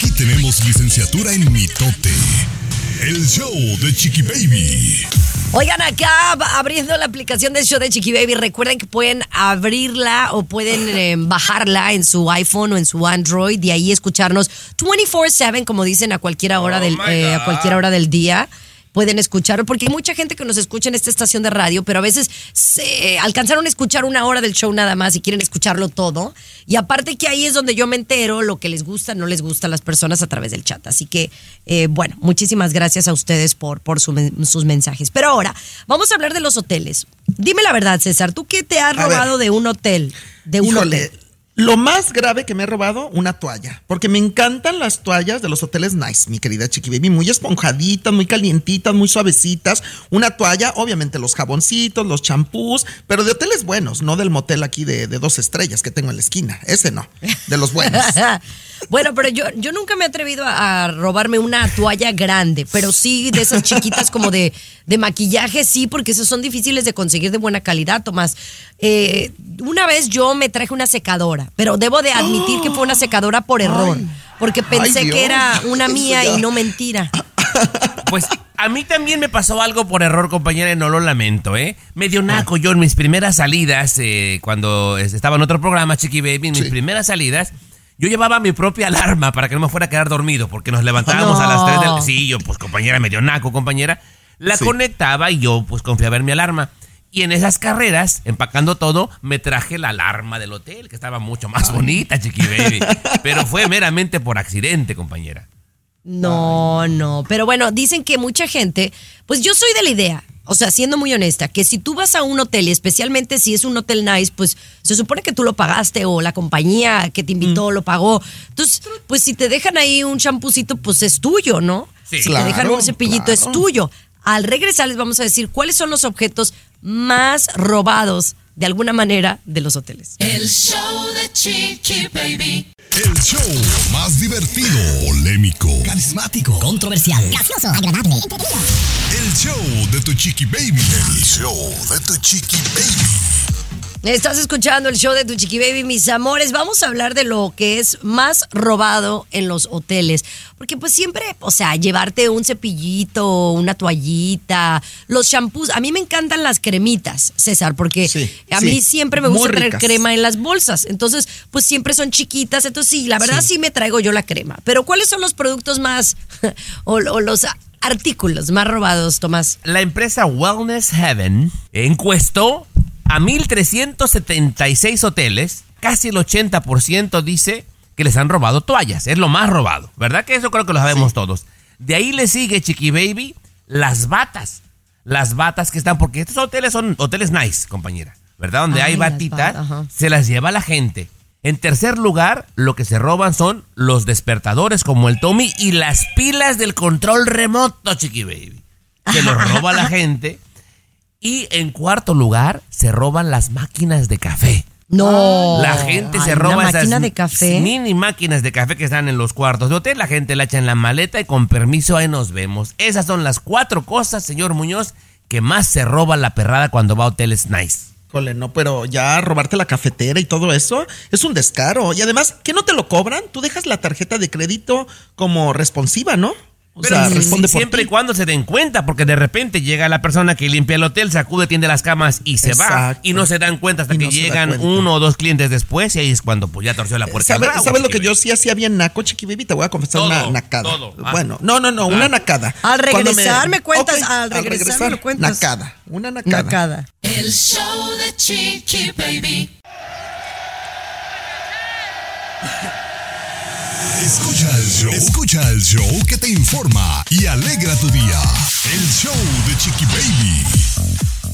Aquí tenemos licenciatura en mitote. El show de Chiqui Baby. Oigan, acá abriendo la aplicación del show de Chiqui Baby, recuerden que pueden abrirla o pueden eh, bajarla en su iPhone o en su Android y ahí escucharnos 24/7, como dicen a cualquier hora Oh del eh, a cualquier hora del día. Pueden escucharlo porque hay mucha gente que nos escucha en esta estación de radio, pero a veces se alcanzaron a escuchar una hora del show nada más y quieren escucharlo todo. Y aparte que ahí es donde yo me entero lo que les gusta, no les gusta a las personas a través del chat. Así que, eh, bueno, muchísimas gracias a ustedes por, por su sus mensajes. Pero ahora, vamos a hablar de los hoteles. Dime la verdad, César, ¿tú qué te has A robado ver. de un hotel? De un Híjole, hotel. Lo más grave que me he robado, una toalla. Porque me encantan las toallas de los hoteles nice, mi querida Chiqui Baby. Muy esponjaditas, muy calientitas, muy suavecitas. Una toalla, obviamente los jaboncitos, los champús, pero de hoteles buenos, no del motel aquí de, de dos estrellas que tengo en la esquina. Ese no, de los buenos. bueno, pero yo, yo nunca me he atrevido a, a robarme una toalla grande, pero sí de esas chiquitas como de, de maquillaje, sí, porque esas son difíciles de conseguir de buena calidad, Tomás. Eh, una vez yo me traje una secadora, pero debo de admitir que fue una secadora por error, porque pensé que era una mía y no mentira. Pues a mí también me pasó algo por error, compañera, y no lo lamento, ¿eh? Medio naco yo en mis primeras salidas, eh, cuando es- estaba en otro programa, Chiqui Baby, en mis Sí. primeras salidas, yo llevaba mi propia alarma para que no me fuera a quedar dormido, porque nos levantábamos No. a las 3 del... Sí, yo, pues compañera, medio naco, compañera. La Sí. conectaba y yo, pues, confiaba en mi alarma. Y en esas carreras, empacando todo, me traje la alarma del hotel, que estaba mucho más bonita, Chiqui Baby. Pero fue meramente por accidente, compañera. No, no. Pero bueno, dicen que mucha gente, pues yo soy de la idea, o sea, siendo muy honesta, que si tú vas a un hotel y especialmente si es un hotel nice, pues se supone que tú lo pagaste o la compañía que te invitó lo pagó. Entonces, pues si te dejan ahí un champucito, pues es tuyo, ¿no? Sí. si te dejan Claro, un cepillito, es claro. tuyo. Al regresar les vamos a decir cuáles son los objetos más robados de alguna manera de los hoteles. El show de Chiqui Baby. El show más divertido, polémico, Carismático. Controversial. Gracioso. Agradable. Entretenido. el show de tu chiqui baby. El show de tu chiqui baby. Estás escuchando el show de Tu Chiqui Baby, mis amores. Vamos a hablar de lo que es más robado en los hoteles. Porque pues siempre, o sea, llevarte un cepillito, una toallita, los shampoos. A mí me encantan las cremitas, César, porque Sí, a sí. mí siempre me gusta tener crema en las bolsas. Entonces, pues siempre son chiquitas. Entonces, sí, la verdad sí, Sí. me traigo yo la crema. Pero ¿cuáles son los productos más, o, o los artículos más robados, Tomás? la empresa Wellness Heaven encuestó a 1.376 hoteles, casi el 80% dice que les han robado toallas. Es lo más robado, ¿verdad? Que eso creo que lo sabemos todos. De ahí le sigue, Chiqui Baby, las batas. Las batas que están, porque estos hoteles son hoteles nice, compañera, ¿verdad? Donde Ay, hay las batita, bat- ajá. se las lleva la gente. En tercer lugar, lo que se roban son los despertadores como el Tommy y las pilas del control remoto, Chiqui Baby. Se los roba la gente. Y en cuarto lugar, se roban las máquinas de café. No. La gente se Ay, roba esas de café. mini máquinas de café que están en los cuartos de hotel. La gente la echa en la maleta y con permiso ahí nos vemos. Esas son las cuatro cosas, señor Muñoz, que más se roba la perrada cuando va a hoteles nice. Híjole, no, pero ya robarte la cafetera y todo eso es un descaro. Y además, ¿qué no te lo cobran? Tú dejas la tarjeta de crédito como responsiva, ¿no? O Pero sea, sí, responde sí, por siempre ti. y cuando se den cuenta, porque de repente llega la persona que limpia el hotel, sacude, tiende las camas y se va. Exacto. Y no se dan cuenta hasta Y que no llegan uno o dos clientes después y ahí es cuando pues ya torció la puerta. ¿Sabes, al lo que yo sí hacía bien naco, Chiqui Baby? Te voy a confesar Todo, una nacada. todo. Ah. Bueno, no, no, no, una nacada. Al regresar me cuentas, Ok, al regresar me lo cuentas. Nacada, una nacada. Nacada. El show de Chiqui Baby. Escucha el show. Escucha el show que te informa y alegra tu día. El show de Chiqui Baby.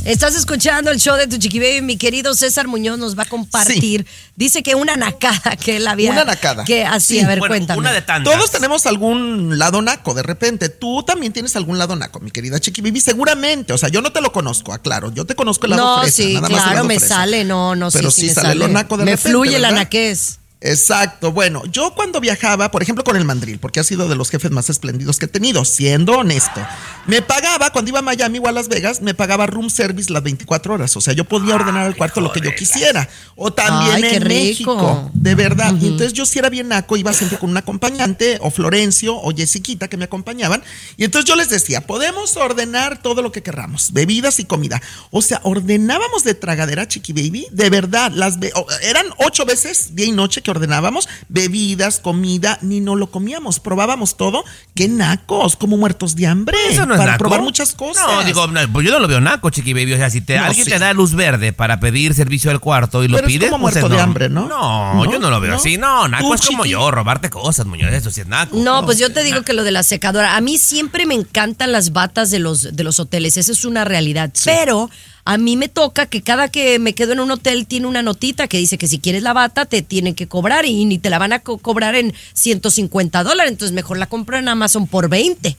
Estás escuchando el show de tu chiqui baby. Mi querido César Muñoz nos va a compartir. Dice que una nacada que él había. Una nacada. Que así, Sí, a ver, bueno, cuéntame. Una de tantas. Todos tenemos algún lado naco, de repente. Tú también tienes algún lado naco, mi querida Chiqui Baby, seguramente. O sea, yo no te lo conozco, aclaro. Yo te conozco el lado No, fresa, sí, nada más el claro, lado me fresa. sale, no, no, Pero sí, sí, me sale, lo naco de Me repente, fluye la ¿verdad? naquez. Exacto. Bueno, yo cuando viajaba, por ejemplo, con el mandril, porque ha sido de los jefes más espléndidos que he tenido, siendo honesto, me pagaba, cuando iba a Miami o a Las Vegas, me pagaba room service las 24 horas. O sea, yo podía ordenar al cuarto lo que yo quisiera. O también Ay, qué en rico. México, de verdad. Y entonces yo si era bien naco, iba siempre con un acompañante, o Florencio, o Jessiquita, que me acompañaban. Y entonces yo les decía, podemos ordenar todo lo que querramos, bebidas y comida. O sea, ordenábamos de tragadera, Chiqui Baby, de verdad. Las eran ocho veces, día y noche, que ordenábamos bebidas, comida, ni no lo comíamos, probábamos todo. Qué nacos, como muertos de hambre. Eso no es para naco. probar muchas cosas. No, digo, no, pues yo no lo veo naco, chiqui baby. O sea, si te, No, alguien sí. te da luz verde para pedir servicio al cuarto y lo Pero es pides, como pues muerto es de no. hambre, ¿no? No, ¿No? yo no lo veo ¿No? así. No, naco Tú, es como chiqui. yo, robarte cosas, muñoz. Eso sí es naco. No, pues yo te digo que lo de la secadora, a mí siempre me encantan las batas de los, de los hoteles, esa es una realidad, pero a mí me toca que cada que me quedo en un hotel tiene una notita que dice que si quieres la bata te tienen que cobrar y ni te la van a co- cobrar en 150 dólares, entonces mejor la compro en Amazon por 20.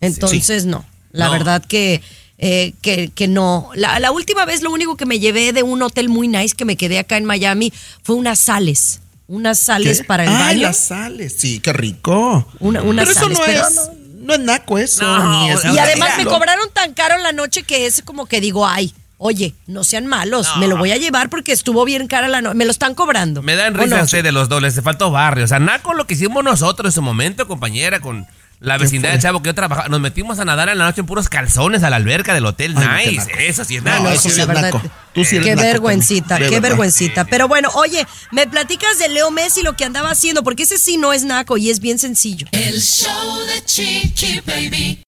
Entonces no, la No. verdad que... eh, que, que no. La, la última vez lo único que me llevé de un hotel muy nice que me quedé acá en Miami fue unas sales. Unas sales ¿Qué? para el Ay, baño. las sales. Sí, qué rico. Una- unas pero eso sales, no pero es, no es naco eso, No, ni es o sea, Y además me cobraron tan caro en la noche que es como que digo, ay, oye, no sean malos, me lo voy a llevar porque estuvo bien cara la noche. Me lo están cobrando. Me dan ¿O risa no? usted de los dobles. Se faltó barrio. O sea, naco lo que hicimos nosotros en su momento, compañera, con la vecindad del chavo que yo trabajaba. Nos metimos a nadar en la noche en puros calzones a la alberca del hotel Ay, no, qué Nice. Eso sí es No, naco. no, eso sí es verdad, naco. Tú sí eres qué naco, vergüencita, qué verdad. vergüencita. Pero bueno, oye, me platicas de Leo Messi lo que andaba haciendo, porque ese sí no es naco y es bien sencillo. El show de Chiqui Baby.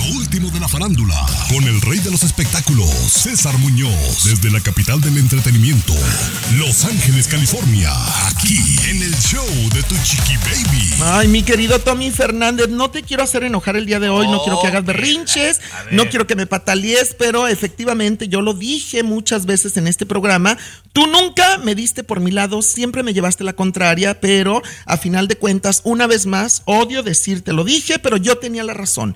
Lo último de la farándula, con el rey de los espectáculos, César Muñoz, desde la capital del entretenimiento, Los Ángeles, California, aquí en el show de tu chiqui baby. Ay, mi querido Tommy Fernández, no te quiero hacer enojar el día de hoy, no quiero que hagas berrinches, no quiero que me patalees, pero efectivamente yo lo dije muchas veces en este programa, tú nunca me diste por mi lado, siempre me llevaste la contraria, pero a final de cuentas, una vez más, odio decirte, lo dije, pero yo tenía la razón.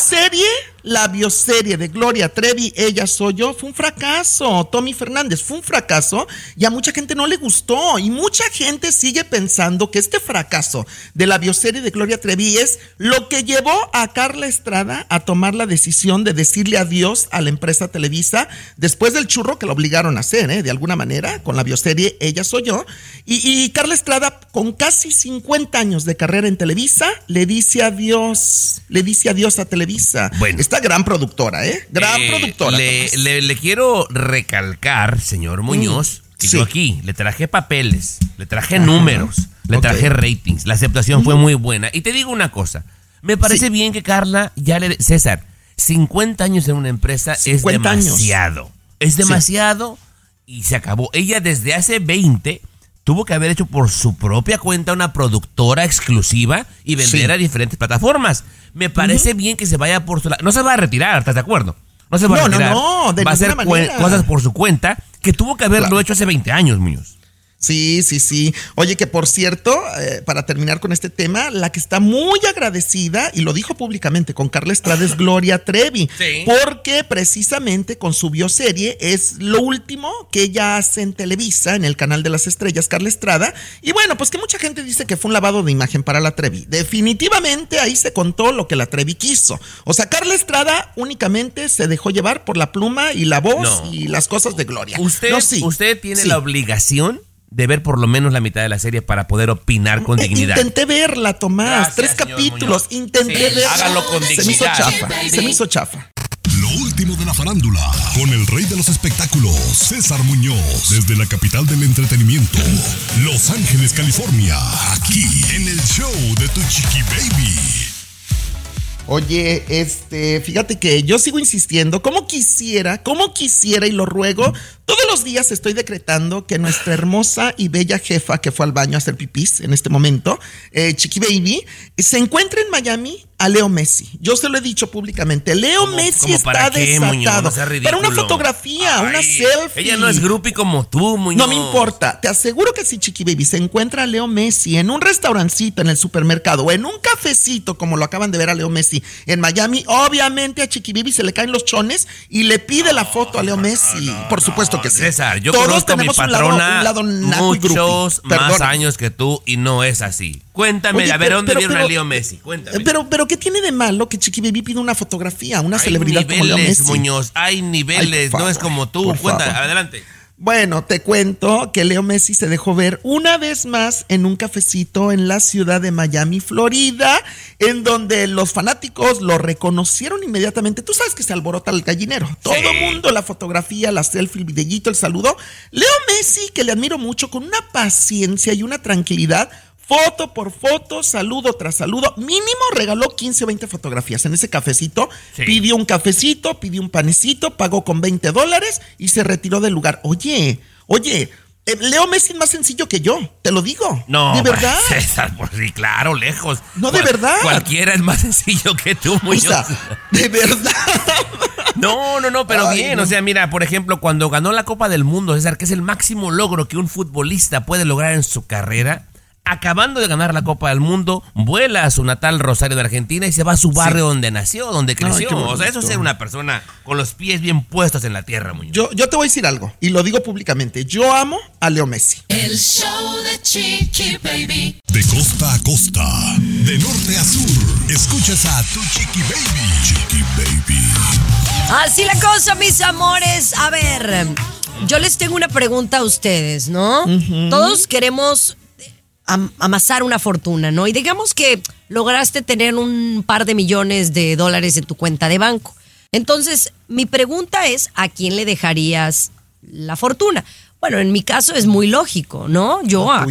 La bioserie, la bioserie de Gloria Trevi, ella soy yo, fue un fracaso, Tommy Fernández, fue un fracaso y a mucha gente no le gustó y mucha gente sigue pensando que este fracaso de la bioserie de Gloria Trevi es lo que llevó a Carla Estrada a tomar la decisión de decirle adiós a la empresa Televisa después del churro que la obligaron a hacer, ¿eh? de alguna manera, con la bioserie Ella Soy Yo. Y, y Carla Estrada, con casi 50 años de carrera en Televisa, le dice adiós, le dice adiós a Televisa. Bueno. Esta gran productora, ¿eh? Gran Eh, productora. Le, Tomás. le- le quiero recalcar, señor Muñoz, que sí. yo aquí le traje papeles, le traje números, le traje ratings. La aceptación fue muy buena. Y te digo una cosa. Me parece Sí. bien que Carla ya le... César, 50 años en una empresa es 50 años. demasiado. Es demasiado y se acabó. Ella desde hace 20 tuvo que haber hecho por su propia cuenta una productora exclusiva y vender Sí. a diferentes plataformas. Me parece bien que se vaya por su... No se va a retirar, ¿estás de acuerdo? No se va No, a no, retirar. no, de va a hacer manera. cosas por su cuenta que tuvo que haberlo Claro. hecho hace 20 años, Muñoz. Sí, sí, sí. Oye, que por cierto, eh, para terminar con este tema, la que está muy agradecida, y lo dijo públicamente con Carla Estrada, es Gloria Trevi. Sí. Porque precisamente con su bioserie es lo último que ella hace en Televisa, en el canal de las estrellas, Carla Estrada. Y bueno, pues que mucha gente dice que fue un lavado de imagen para la Trevi. Definitivamente ahí se contó lo que la Trevi quiso. O sea, Carla Estrada únicamente se dejó llevar por la pluma y la voz No. y las cosas de Gloria. Usted, No, sí. usted tiene Sí. la obligación de ver por lo menos la mitad de la serie para poder opinar con Eh, dignidad. Intenté verla, Tomás. Gracias, Tres capítulos. Muñoz. Intenté Sí, verla. hágalo con Se me hizo dignidad. chafa. Sí. Se me hizo chafa. Lo último de la farándula, con el rey de los espectáculos, César Muñoz, desde la capital del entretenimiento, Los Ángeles, California, aquí en el show de Tu Chiqui Baby. Oye, este, fíjate que yo sigo insistiendo, como quisiera, como quisiera y lo ruego, todos los días estoy decretando que nuestra hermosa y bella jefa que fue al baño a hacer pipís en este momento, eh, Chiqui Baby, se encuentra en Miami a Leo Messi. Yo se lo he dicho públicamente, Leo ¿Cómo- Messi cómo está para qué, Muñoz? desatado. No sea para ridículo. una fotografía, una selfie. Ella no es groupie como tú, Muñoz. No me importa, te aseguro que si Chiqui Baby se encuentra a Leo Messi en un restaurancito en el supermercado o en un cafecito como lo acaban de ver a Leo Messi en Miami, obviamente a Chiqui Baby se le caen los chones y le pide la foto a Leo Messi. Por supuesto que sí. César, yo Todos conozco a mi tenemos un lado- patrona un lado muchos más años que tú y no es así. Cuéntame, Oye, a ver, pero- ¿dónde pero- vieron pero- a Leo Messi? Cuéntame. Pero, pero, ¿qué tiene de malo que Chiqui Baby pida una fotografía, una hay celebridad como Leo niveles, Messi? Muñoz, hay niveles, Ay, no es como tú. favor. adelante. Bueno, te cuento que Leo Messi se dejó ver una vez más en un cafecito en la ciudad de Miami, Florida, en donde los fanáticos lo reconocieron inmediatamente. Tú sabes que se alborota el gallinero. Todo el mundo, la fotografía, la selfie, el videíto, el saludo. Leo Messi, que le admiro mucho, con una paciencia y una tranquilidad. Foto por foto, saludo tras saludo. Mínimo regaló 15 o 20 fotografías en ese cafecito. Sí. Pidió un cafecito, pidió un panecito, pagó con 20 dólares y se retiró del lugar. Oye, oye, eh, Leo Messi es más sencillo que yo, te lo digo. No, ¿De verdad? César, pues sí, claro, lejos. No, de verdad. Cualquiera es más sencillo que tú, Muñoz. de verdad. No, no, no, pero Ay, bien. no. O sea, mira, por ejemplo, cuando ganó la Copa del Mundo, César, que es el máximo logro que un futbolista puede lograr en su carrera, acabando de ganar la Copa del Mundo, vuela a su natal Rosario de Argentina y se va a su barrio donde nació, donde creció. o sea, eso es ser una persona con los pies bien puestos en la tierra, Muñoz. Yo, yo te voy a decir algo y lo digo públicamente. Yo amo a Leo Messi. El show de Chiqui Baby. De costa a costa, de norte a sur, escuchas a Tu Chiqui Baby. Chiqui Baby. Así la cosa, mis amores. A ver, yo les tengo una pregunta a ustedes, ¿no? Todos queremos am- amasar una fortuna, ¿no? Y digamos que lograste tener un par de millones de dólares en tu cuenta de banco. Entonces, mi pregunta es, ¿a quién le dejarías la fortuna? Bueno, en mi caso es muy lógico, ¿no? Yo A a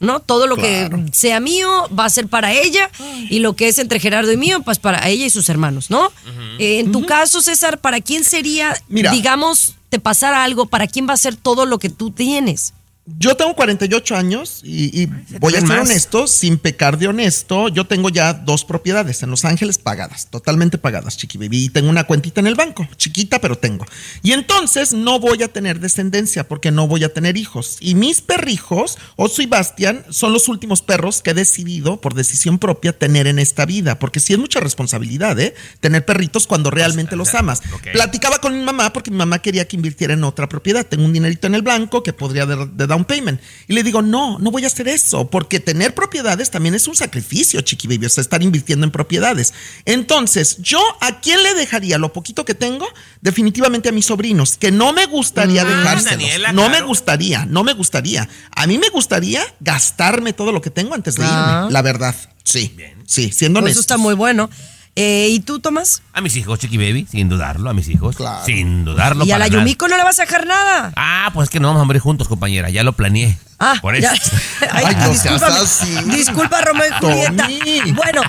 ¿no? Todo lo Claro. que sea mío va a ser para ella y lo que es entre Gerardo y mío, pues para ella y sus hermanos, ¿no? Eh, en tu caso, César, ¿para quién sería, Mira. digamos, te pasara algo, para quién va a ser todo lo que tú tienes? Yo tengo 48 años y, y voy a ser más. honesto, sin pecar de honesto. Yo tengo ya dos propiedades en Los Ángeles pagadas, totalmente pagadas, Chiqui Baby. Y tengo una cuentita en el banco, chiquita, pero tengo. Y entonces no voy a tener descendencia porque no voy a tener hijos. Y mis perrijos, Oso y Bastian, son los últimos perros que he decidido, por decisión propia, tener en esta vida. Porque sí es mucha responsabilidad, ¿eh? Tener perritos cuando realmente los amas. Platicaba con mi mamá porque mi mamá quería que invirtiera en otra propiedad. Tengo un dinerito en el blanco que podría de, de down payment. Y le digo, no, no voy a hacer eso, porque tener propiedades también es un sacrificio, chiqui baby, o sea, estar invirtiendo en propiedades. Entonces, yo a quién le dejaría lo poquito que tengo, definitivamente a mis sobrinos, que no me gustaría dejárselos. Daniela, no me gustaría, no me gustaría. A mí me gustaría gastarme todo lo que tengo antes de Ah. irme, la verdad. Sí, sí, siendo Pues honesto. eso está muy bueno. Eh, ¿Y tú, Tomás? A mis hijos, Chiqui Baby, sin dudarlo, a mis hijos. Claro. Sin dudarlo. ¿Y a la nada. Yumiko no le vas a dejar nada? Ah, pues es que no vamos a morir juntos, compañera. Ya lo planeé. Ah, Por eso. Ay, así. Disculpa, Romeo y Julieta. Bueno,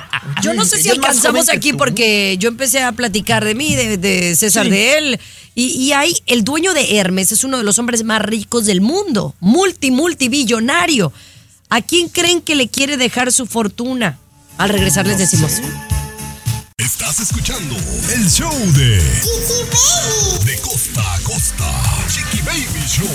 yo no sé si alcanzamos aquí tú. porque yo empecé a platicar de mí, de, de César, Sí. de él. Y, y hay el dueño de Hermes, es uno de los hombres más ricos del mundo, multi, multibillonario. ¿A quién creen que le quiere dejar su fortuna? Al regresar les decimos. Estás escuchando el show de Chiqui Baby. De costa a costa, Chiqui Baby Show.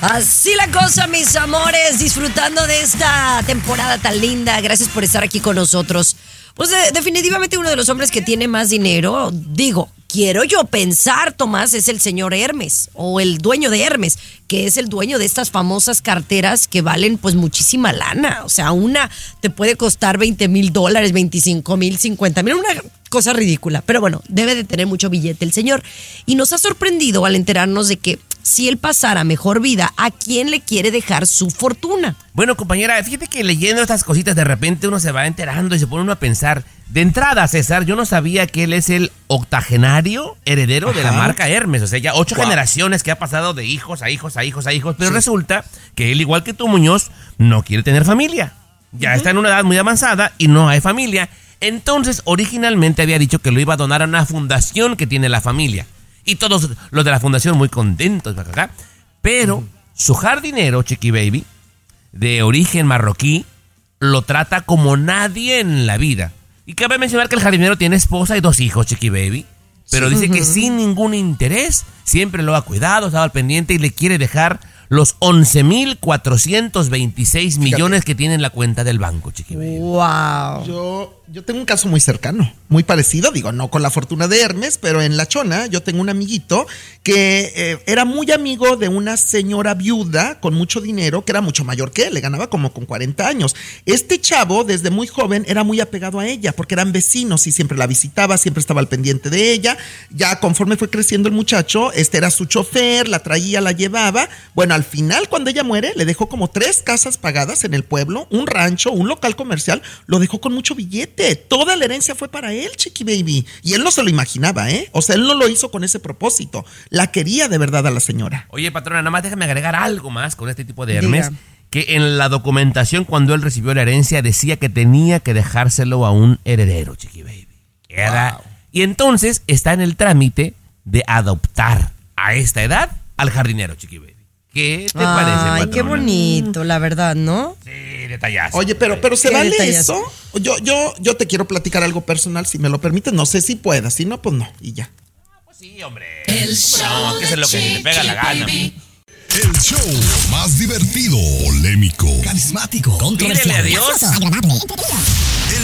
Así la cosa, mis amores, disfrutando de esta temporada tan linda. Gracias por estar aquí con nosotros. Pues definitivamente uno de los hombres que tiene más dinero, digo, quiero yo pensar, Tomás, es el señor Hermes o el dueño de Hermes, que es el dueño de estas famosas carteras que valen pues muchísima lana. O sea, una te puede costar 20 mil dólares, 25 mil, 50 mil, una cosa ridícula. Pero bueno, debe de tener mucho billete el señor. Y nos ha sorprendido al enterarnos de que si él pasara mejor vida, ¿a quién le quiere dejar su fortuna? Bueno, compañera, fíjate que leyendo estas cositas de repente uno se va enterando y se pone uno a pensar. De entrada, César, yo no sabía que él es el octogenario heredero de la marca Hermes. O sea, ya ocho Wow. generaciones que ha pasado de hijos a hijos a hijos a hijos. Pero resulta que él, igual que tú, Muñoz, no quiere tener familia. Ya está en una edad muy avanzada y no hay familia. Entonces, originalmente había dicho que lo iba a donar a una fundación que tiene la familia. Y todos los de la fundación muy contentos. Pero su jardinero, Chiqui Baby, de origen marroquí, lo trata como nadie en la vida. Y cabe mencionar que el jardinero tiene esposa y dos hijos, Chiqui Baby. Pero Sí. dice que sin ningún interés, siempre lo ha cuidado, estaba al pendiente y le quiere dejar los 11.426 millones que tiene en la cuenta del banco, Chiqui Baby. Wow. Yo, yo tengo un caso muy cercano, muy parecido, digo, no con la fortuna de Hermes, pero en La Chona yo tengo un amiguito que eh, era muy amigo de una señora viuda con mucho dinero, que era mucho mayor que él, le ganaba como con 40 años. Este chavo, desde muy joven, era muy apegado a ella, porque eran vecinos y siempre la visitaba, siempre estaba al pendiente de ella. Ya conforme fue creciendo el muchacho, este era su chofer, la traía, la llevaba. Bueno, al final, cuando ella muere, le dejó como tres casas pagadas en el pueblo, un rancho, un local comercial, lo dejó con mucho billete. Toda la herencia fue para él, Chiqui Baby. Y él no se lo imaginaba, ¿eh? O sea, él no lo hizo con ese propósito. La quería de verdad a la señora. Oye, patrona, nada más déjame agregar algo más con este tipo de Hermes. Diga. Que en la documentación, cuando él recibió la herencia, decía que tenía que dejárselo a un heredero, Chiqui Baby. Era- Y entonces está en el trámite de adoptar a esta edad al jardinero, Chiqui Baby. ¿Qué te parece, Ay, qué bonito, la verdad, ¿no? Sí, detallazo. Oye, pero, pero ¿se vale detallazo. eso? Yo, yo, yo te quiero platicar algo personal, si me lo permites. No sé si pueda, si no, pues no, y ya. Sí, hombre. El No, show que es lo que se le pega la gana. El show más divertido, polémico, Carismático. Controversial. Agradable.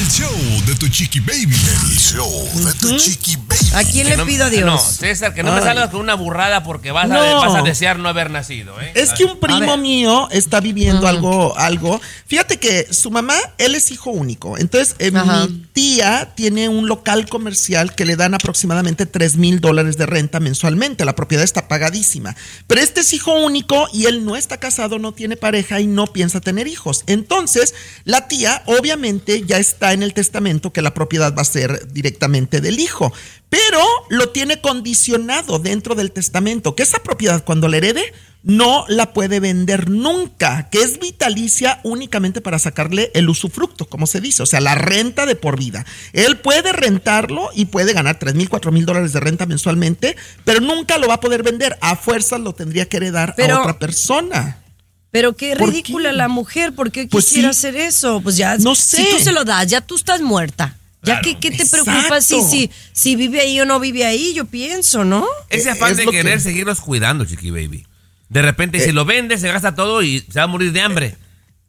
El show de tu chiqui baby. El show de tu chiqui baby. ¿A quién Que le no- pido a No, Dios? César, que no me salgas con una burrada porque vas, a, No. vas a desear no haber nacido, ¿eh? Es que un primo mío está viviendo algo, algo. Fíjate que su mamá, él es hijo único. Entonces, eh, mi tía tiene un local comercial que le dan aproximadamente 3 mil dólares de renta mensualmente. La propiedad está pagadísima. Pero este es hijo único y él no está casado, no tiene pareja y no piensa tener hijos. Entonces, la tía, obviamente, ya está en el testamento que la propiedad va a ser directamente del hijo. Pero lo tiene condicionado dentro del testamento, que esa propiedad cuando la herede no la puede vender nunca, que es vitalicia únicamente para sacarle el usufructo, como se dice, o sea, la renta de por vida. Él puede rentarlo y puede ganar 3 mil, 4 mil dólares de renta mensualmente, pero nunca lo va a poder vender. A fuerzas lo tendría que heredar Pero- a otra persona. Pero qué ¿Por ridícula qué? la mujer, ¿por qué Pues quisiera sí. hacer eso? Pues ya, No si sé. tú se lo das, ya tú estás muerta. Ya Claro. que, ¿qué te preocupa si, Exacto. si, si vive ahí o no vive ahí? Yo pienso, ¿no? Ese afán es de querer que- seguirlos cuidando, Chiqui Baby. De repente, si lo vende, se gasta todo y se va a morir de hambre.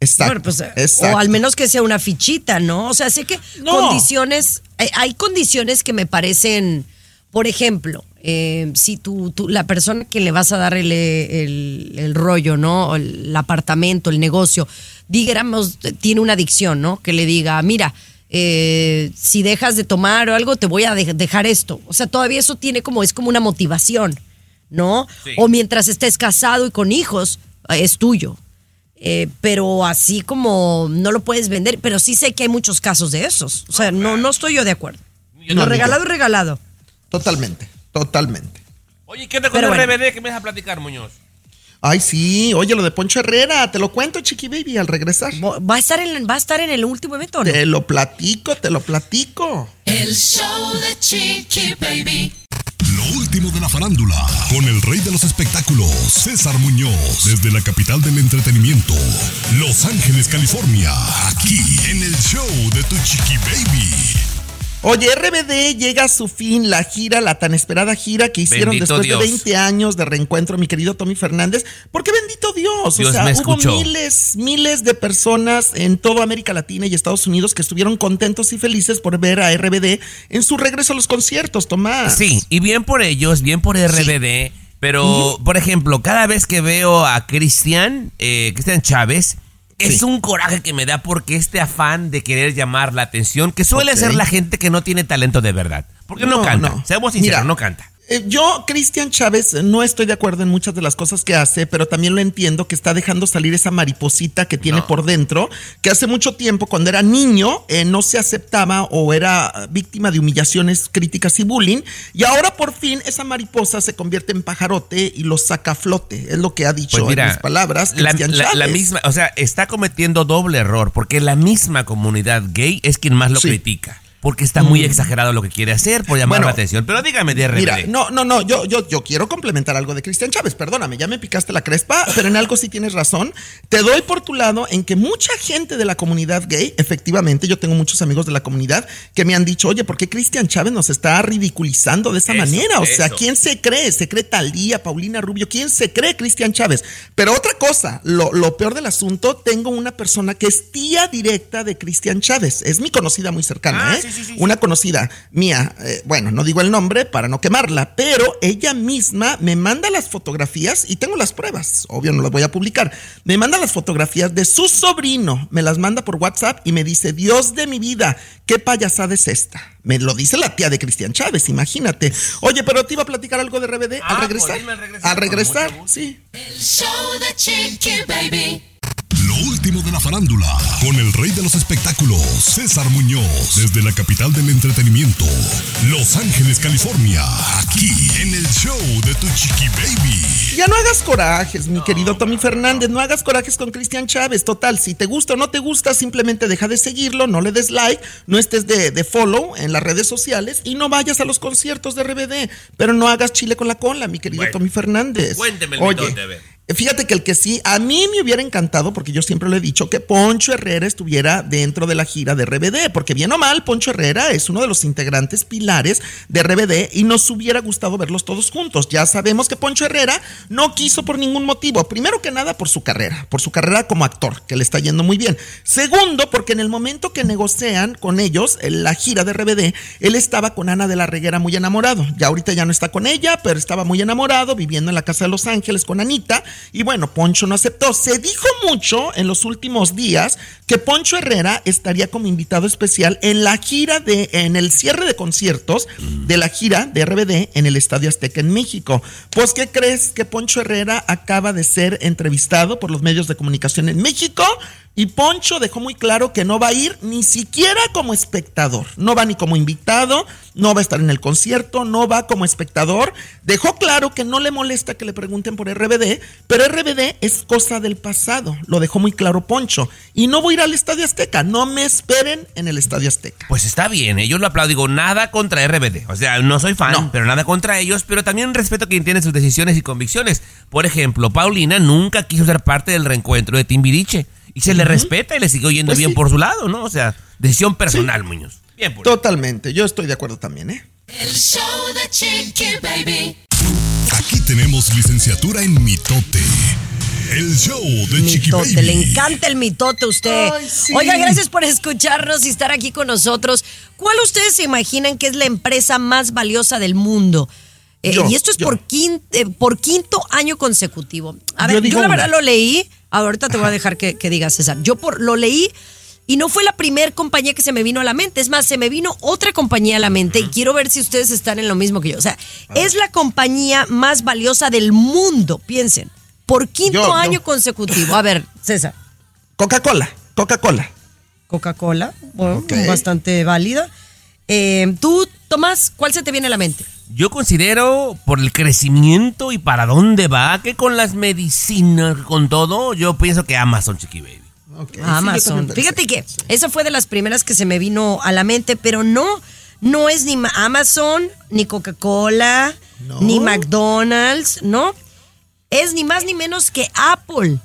Exacto. Bueno, pues, eh, exacto. o al menos que sea una fichita, ¿no? O sea, sé que No. condiciones, hay, hay condiciones que me parecen, por ejemplo, eh, si tú, tú- la persona que le vas a dar el, el- el rollo, ¿no? El, el apartamento, el negocio, digamos, tiene una adicción, ¿no? Que le diga, mira, eh, si dejas de tomar o algo, te voy a de- dejar esto. O sea, todavía eso tiene como, es como una motivación, ¿no? Sí. O mientras estés casado y con hijos, es tuyo. Eh, pero así como no lo puedes vender, pero sí sé que hay muchos casos de esos. O sea, no, no estoy yo de acuerdo. Yo Lo no, regalado regalado. Totalmente, totalmente. Oye, ¿qué onda con Pero el bueno. RBD que me vas a platicar, Muñoz? Ay, sí, oye, lo de Poncho Herrera, te lo cuento, Chiqui Baby, al regresar. ¿Va a estar en, va a estar en el último evento o no? Te lo platico, te lo platico. El show de Chiqui Baby. Lo último de la farándula, con el rey de los espectáculos, César Muñoz, desde la capital del entretenimiento, Los Ángeles, California, aquí en el show de tu chiqui baby. Oye, RBD llega a su fin la gira, la tan esperada gira que hicieron Bendito después Dios. de 20 años de reencuentro, mi querido Tommy Fernández. Porque bendito Dios, Dios o sea, hubo miles, miles de personas en toda América Latina y Estados Unidos que estuvieron contentos y felices por ver a RBD en su regreso a los conciertos, Tomás. Sí, y bien por ellos, bien por RBD. Pero, por ejemplo, cada vez que veo a Cristian, eh, Cristian Chávez, es un coraje que me da porque este afán de querer llamar la atención, que suele ser la gente que no tiene talento de verdad. Porque no, No, canta. no. Seamos sinceros, Mira, no canta. Eh, Yo, Cristian Chávez, no estoy de acuerdo en muchas de las cosas que hace, pero también lo entiendo que está dejando salir esa mariposita que tiene por dentro, que hace mucho tiempo, cuando era niño, eh, no se aceptaba o era víctima de humillaciones, críticas y bullying, y ahora por fin esa mariposa se convierte en pajarote y lo saca a flote, es lo que ha dicho Pues en mis palabras la, Cristian la- misma, o sea, está cometiendo doble error porque la misma comunidad gay es quien más lo Sí. critica. Porque está muy Mm. exagerado lo que quiere hacer por llamar Bueno, la atención. Pero dígame de. Mira, no, no, no, yo, yo, yo quiero complementar algo de Cristian Chávez, perdóname, ya me picaste la crespa, pero en algo sí tienes razón. Te doy por tu lado en que mucha gente de la comunidad gay, efectivamente, yo tengo muchos amigos de la comunidad que me han dicho, oye, ¿por qué Cristian Chávez nos está ridiculizando de esa Eso, manera? O sea. ¿quién se cree? ¿Se cree Talía, Paulina Rubio? ¿Quién se cree Cristian Chávez? Pero otra cosa, lo, lo peor del asunto, tengo una persona que es tía directa de Cristian Chávez, es mi conocida muy cercana, Ah, ¿eh? sí, sí, sí, una conocida mía, eh, bueno, no digo el nombre para no quemarla, pero ella misma me manda las fotografías y tengo las pruebas, obvio no las voy a publicar, me manda las fotografías de su sobrino, me las manda por WhatsApp y me dice, Dios de mi vida, ¿qué payasada es esta? Me lo dice la tía de Cristian Chávez, imagínate. Oye, pero te iba a platicar algo de RBD Ah, al regresar. pues dime al regresar, Al sí. El show de Chiqui Baby. Lo último de la farándula, con el rey de los espectáculos, César Muñoz, desde la capital del entretenimiento, Los Ángeles, California, aquí en el show de Tu Chiqui Baby. Ya no hagas corajes, mi querido Tommy Fernández, no hagas corajes con Cristian Chávez. Total, si te gusta o no te gusta, simplemente deja de seguirlo, no le des like, no estés de, de follow en las redes sociales y no vayas a los conciertos de RBD. Pero no hagas chile con la cola, mi querido Bueno, Tommy Fernández. cuénteme el Oye, mitote, a ver. Fíjate que el que sí, a mí me hubiera encantado, porque yo siempre lo he dicho, que Poncho Herrera estuviera dentro de la gira de RBD, porque bien o mal, Poncho Herrera es uno de los integrantes pilares de RBD y nos hubiera gustado verlos todos juntos. Ya sabemos que Poncho Herrera no quiso por ningún motivo. Primero que nada, por su carrera, por su carrera como actor, que le está yendo muy bien. Segundo, porque en el momento que negocian con ellos la gira de RBD, él estaba con Ana de la Reguera muy enamorado. Ya ahorita ya no está con ella, pero estaba muy enamorado, viviendo en la casa de Los Ángeles con Anita. Y bueno, Poncho no aceptó. Se dijo mucho en los últimos días que Poncho Herrera estaría como invitado especial en la gira de, en el cierre de conciertos de la gira de RBD en el Estadio Azteca en México. Pues, ¿qué crees? Que Poncho Herrera acaba de ser entrevistado por los medios de comunicación en México y Poncho dejó muy claro que no va a ir ni siquiera como espectador. No va ni como invitado, no va a estar en el concierto, no va como espectador. Dejó claro que no le molesta que le pregunten por RBD, pero RBD es cosa del pasado. Lo dejó muy claro Poncho. Y no voy a ir al Estadio Azteca. No me esperen en el Estadio Azteca. Pues está bien, ¿eh? yo lo aplaudo. Digo, nada contra RBD. O sea, no soy fan, pero nada contra ellos. Pero también respeto a quien tiene sus decisiones y convicciones. Por ejemplo, Paulina nunca quiso ser parte del reencuentro de Timbiriche. Y se le respeta y le sigue oyendo Pues bien sí. por su lado, ¿no? O sea, decisión personal, Muñoz. Bien por Totalmente. Yo estoy de acuerdo también, ¿eh? El show de Chiqui Baby. Aquí tenemos licenciatura en mitote. El show de Chiqui Mitote, Baby. le encanta el mitote a usted. Ay, sí. Oiga, gracias por escucharnos y estar aquí con nosotros. ¿Cuál ustedes se imaginan que es la empresa más valiosa del mundo? Eh, Yo, y esto es yo. por, eh, por quinto año consecutivo. A Yo ver, yo, digo la una. verdad lo leí. Ahorita te voy a dejar que, que digas, César. Yo por, lo leí y no fue la primer compañía que se me vino a la mente. Es más, se me vino otra compañía a la mente y quiero ver si ustedes están en lo mismo que yo. O sea, es la compañía más valiosa del mundo, piensen. Por quinto Yo, yo. año consecutivo. A ver, César. Coca-Cola. Coca-Cola. Coca-Cola, bueno, bastante válida. Eh, Tú, Tomás, ¿cuál se te viene a la mente? Yo considero por el crecimiento y para dónde va, que con las medicinas, con todo, yo pienso que Amazon, Chiqui Baby. Ok, sí, yo Amazon. Fíjate que esa fue de las primeras que se me vino a la mente, pero no, no es ni ma- Amazon, ni Coca-Cola, No. ni McDonald's, ¿no? Es ni más ni menos que Apple.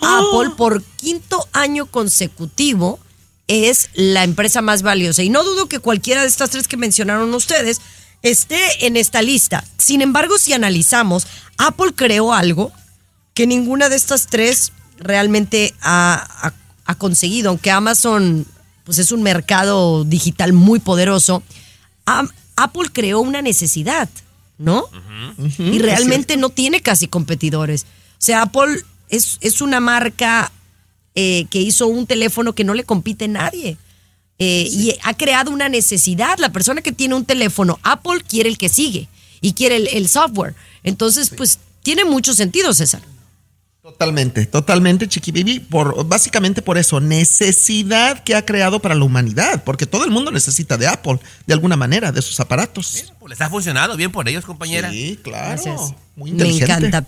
Oh. Apple por quinto año consecutivo es la empresa más valiosa. Y no dudo que cualquiera de estas tres que mencionaron ustedes esté en esta lista. Sin embargo, si analizamos, Apple creó algo que ninguna de estas tres realmente ha, ha- ha conseguido, aunque Amazon pues es un mercado digital muy poderoso. Apple creó una necesidad, ¿no? y realmente no tiene casi competidores. O sea, Apple es, es una marca eh, que hizo un teléfono que no le compite a nadie. Eh, Y ha creado una necesidad. La persona que tiene un teléfono, Apple quiere el que sigue y quiere el, el software. Entonces, pues tiene mucho sentido, César. Totalmente, totalmente, Chiqui Baby, por, básicamente por eso, necesidad que ha creado para la humanidad, porque todo el mundo necesita de Apple, de alguna manera, de sus aparatos. Pues les ha funcionado bien por ellos, compañera. Sí, claro. Gracias. Muy Me inteligente. encanta.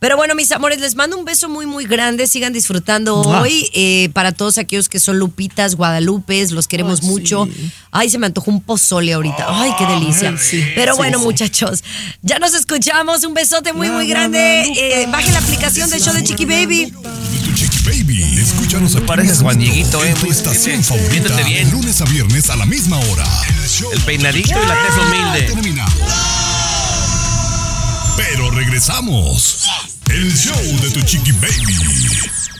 Pero bueno, mis amores, les mando un beso muy, muy grande. Sigan disfrutando Mua. hoy. eh, para todos aquellos que son Lupitas, Guadalupes, los queremos mucho. Ay, se me antojó un pozole ahorita. Ay, qué delicia. Ay, sí. Pero Sí, bueno, sí. muchachos, ya nos escuchamos. Un besote muy, muy grande. Eh, bajen la aplicación del show de Chiqui Baby. Baby, escúchanos aquí. Pareces Juan Dieguito, eh, En tu muy- estación viéndote favorita, bien. lunes a viernes a la misma hora. El, peinadito y la tez humilde. Pero regresamos. El show de tu chiqui baby.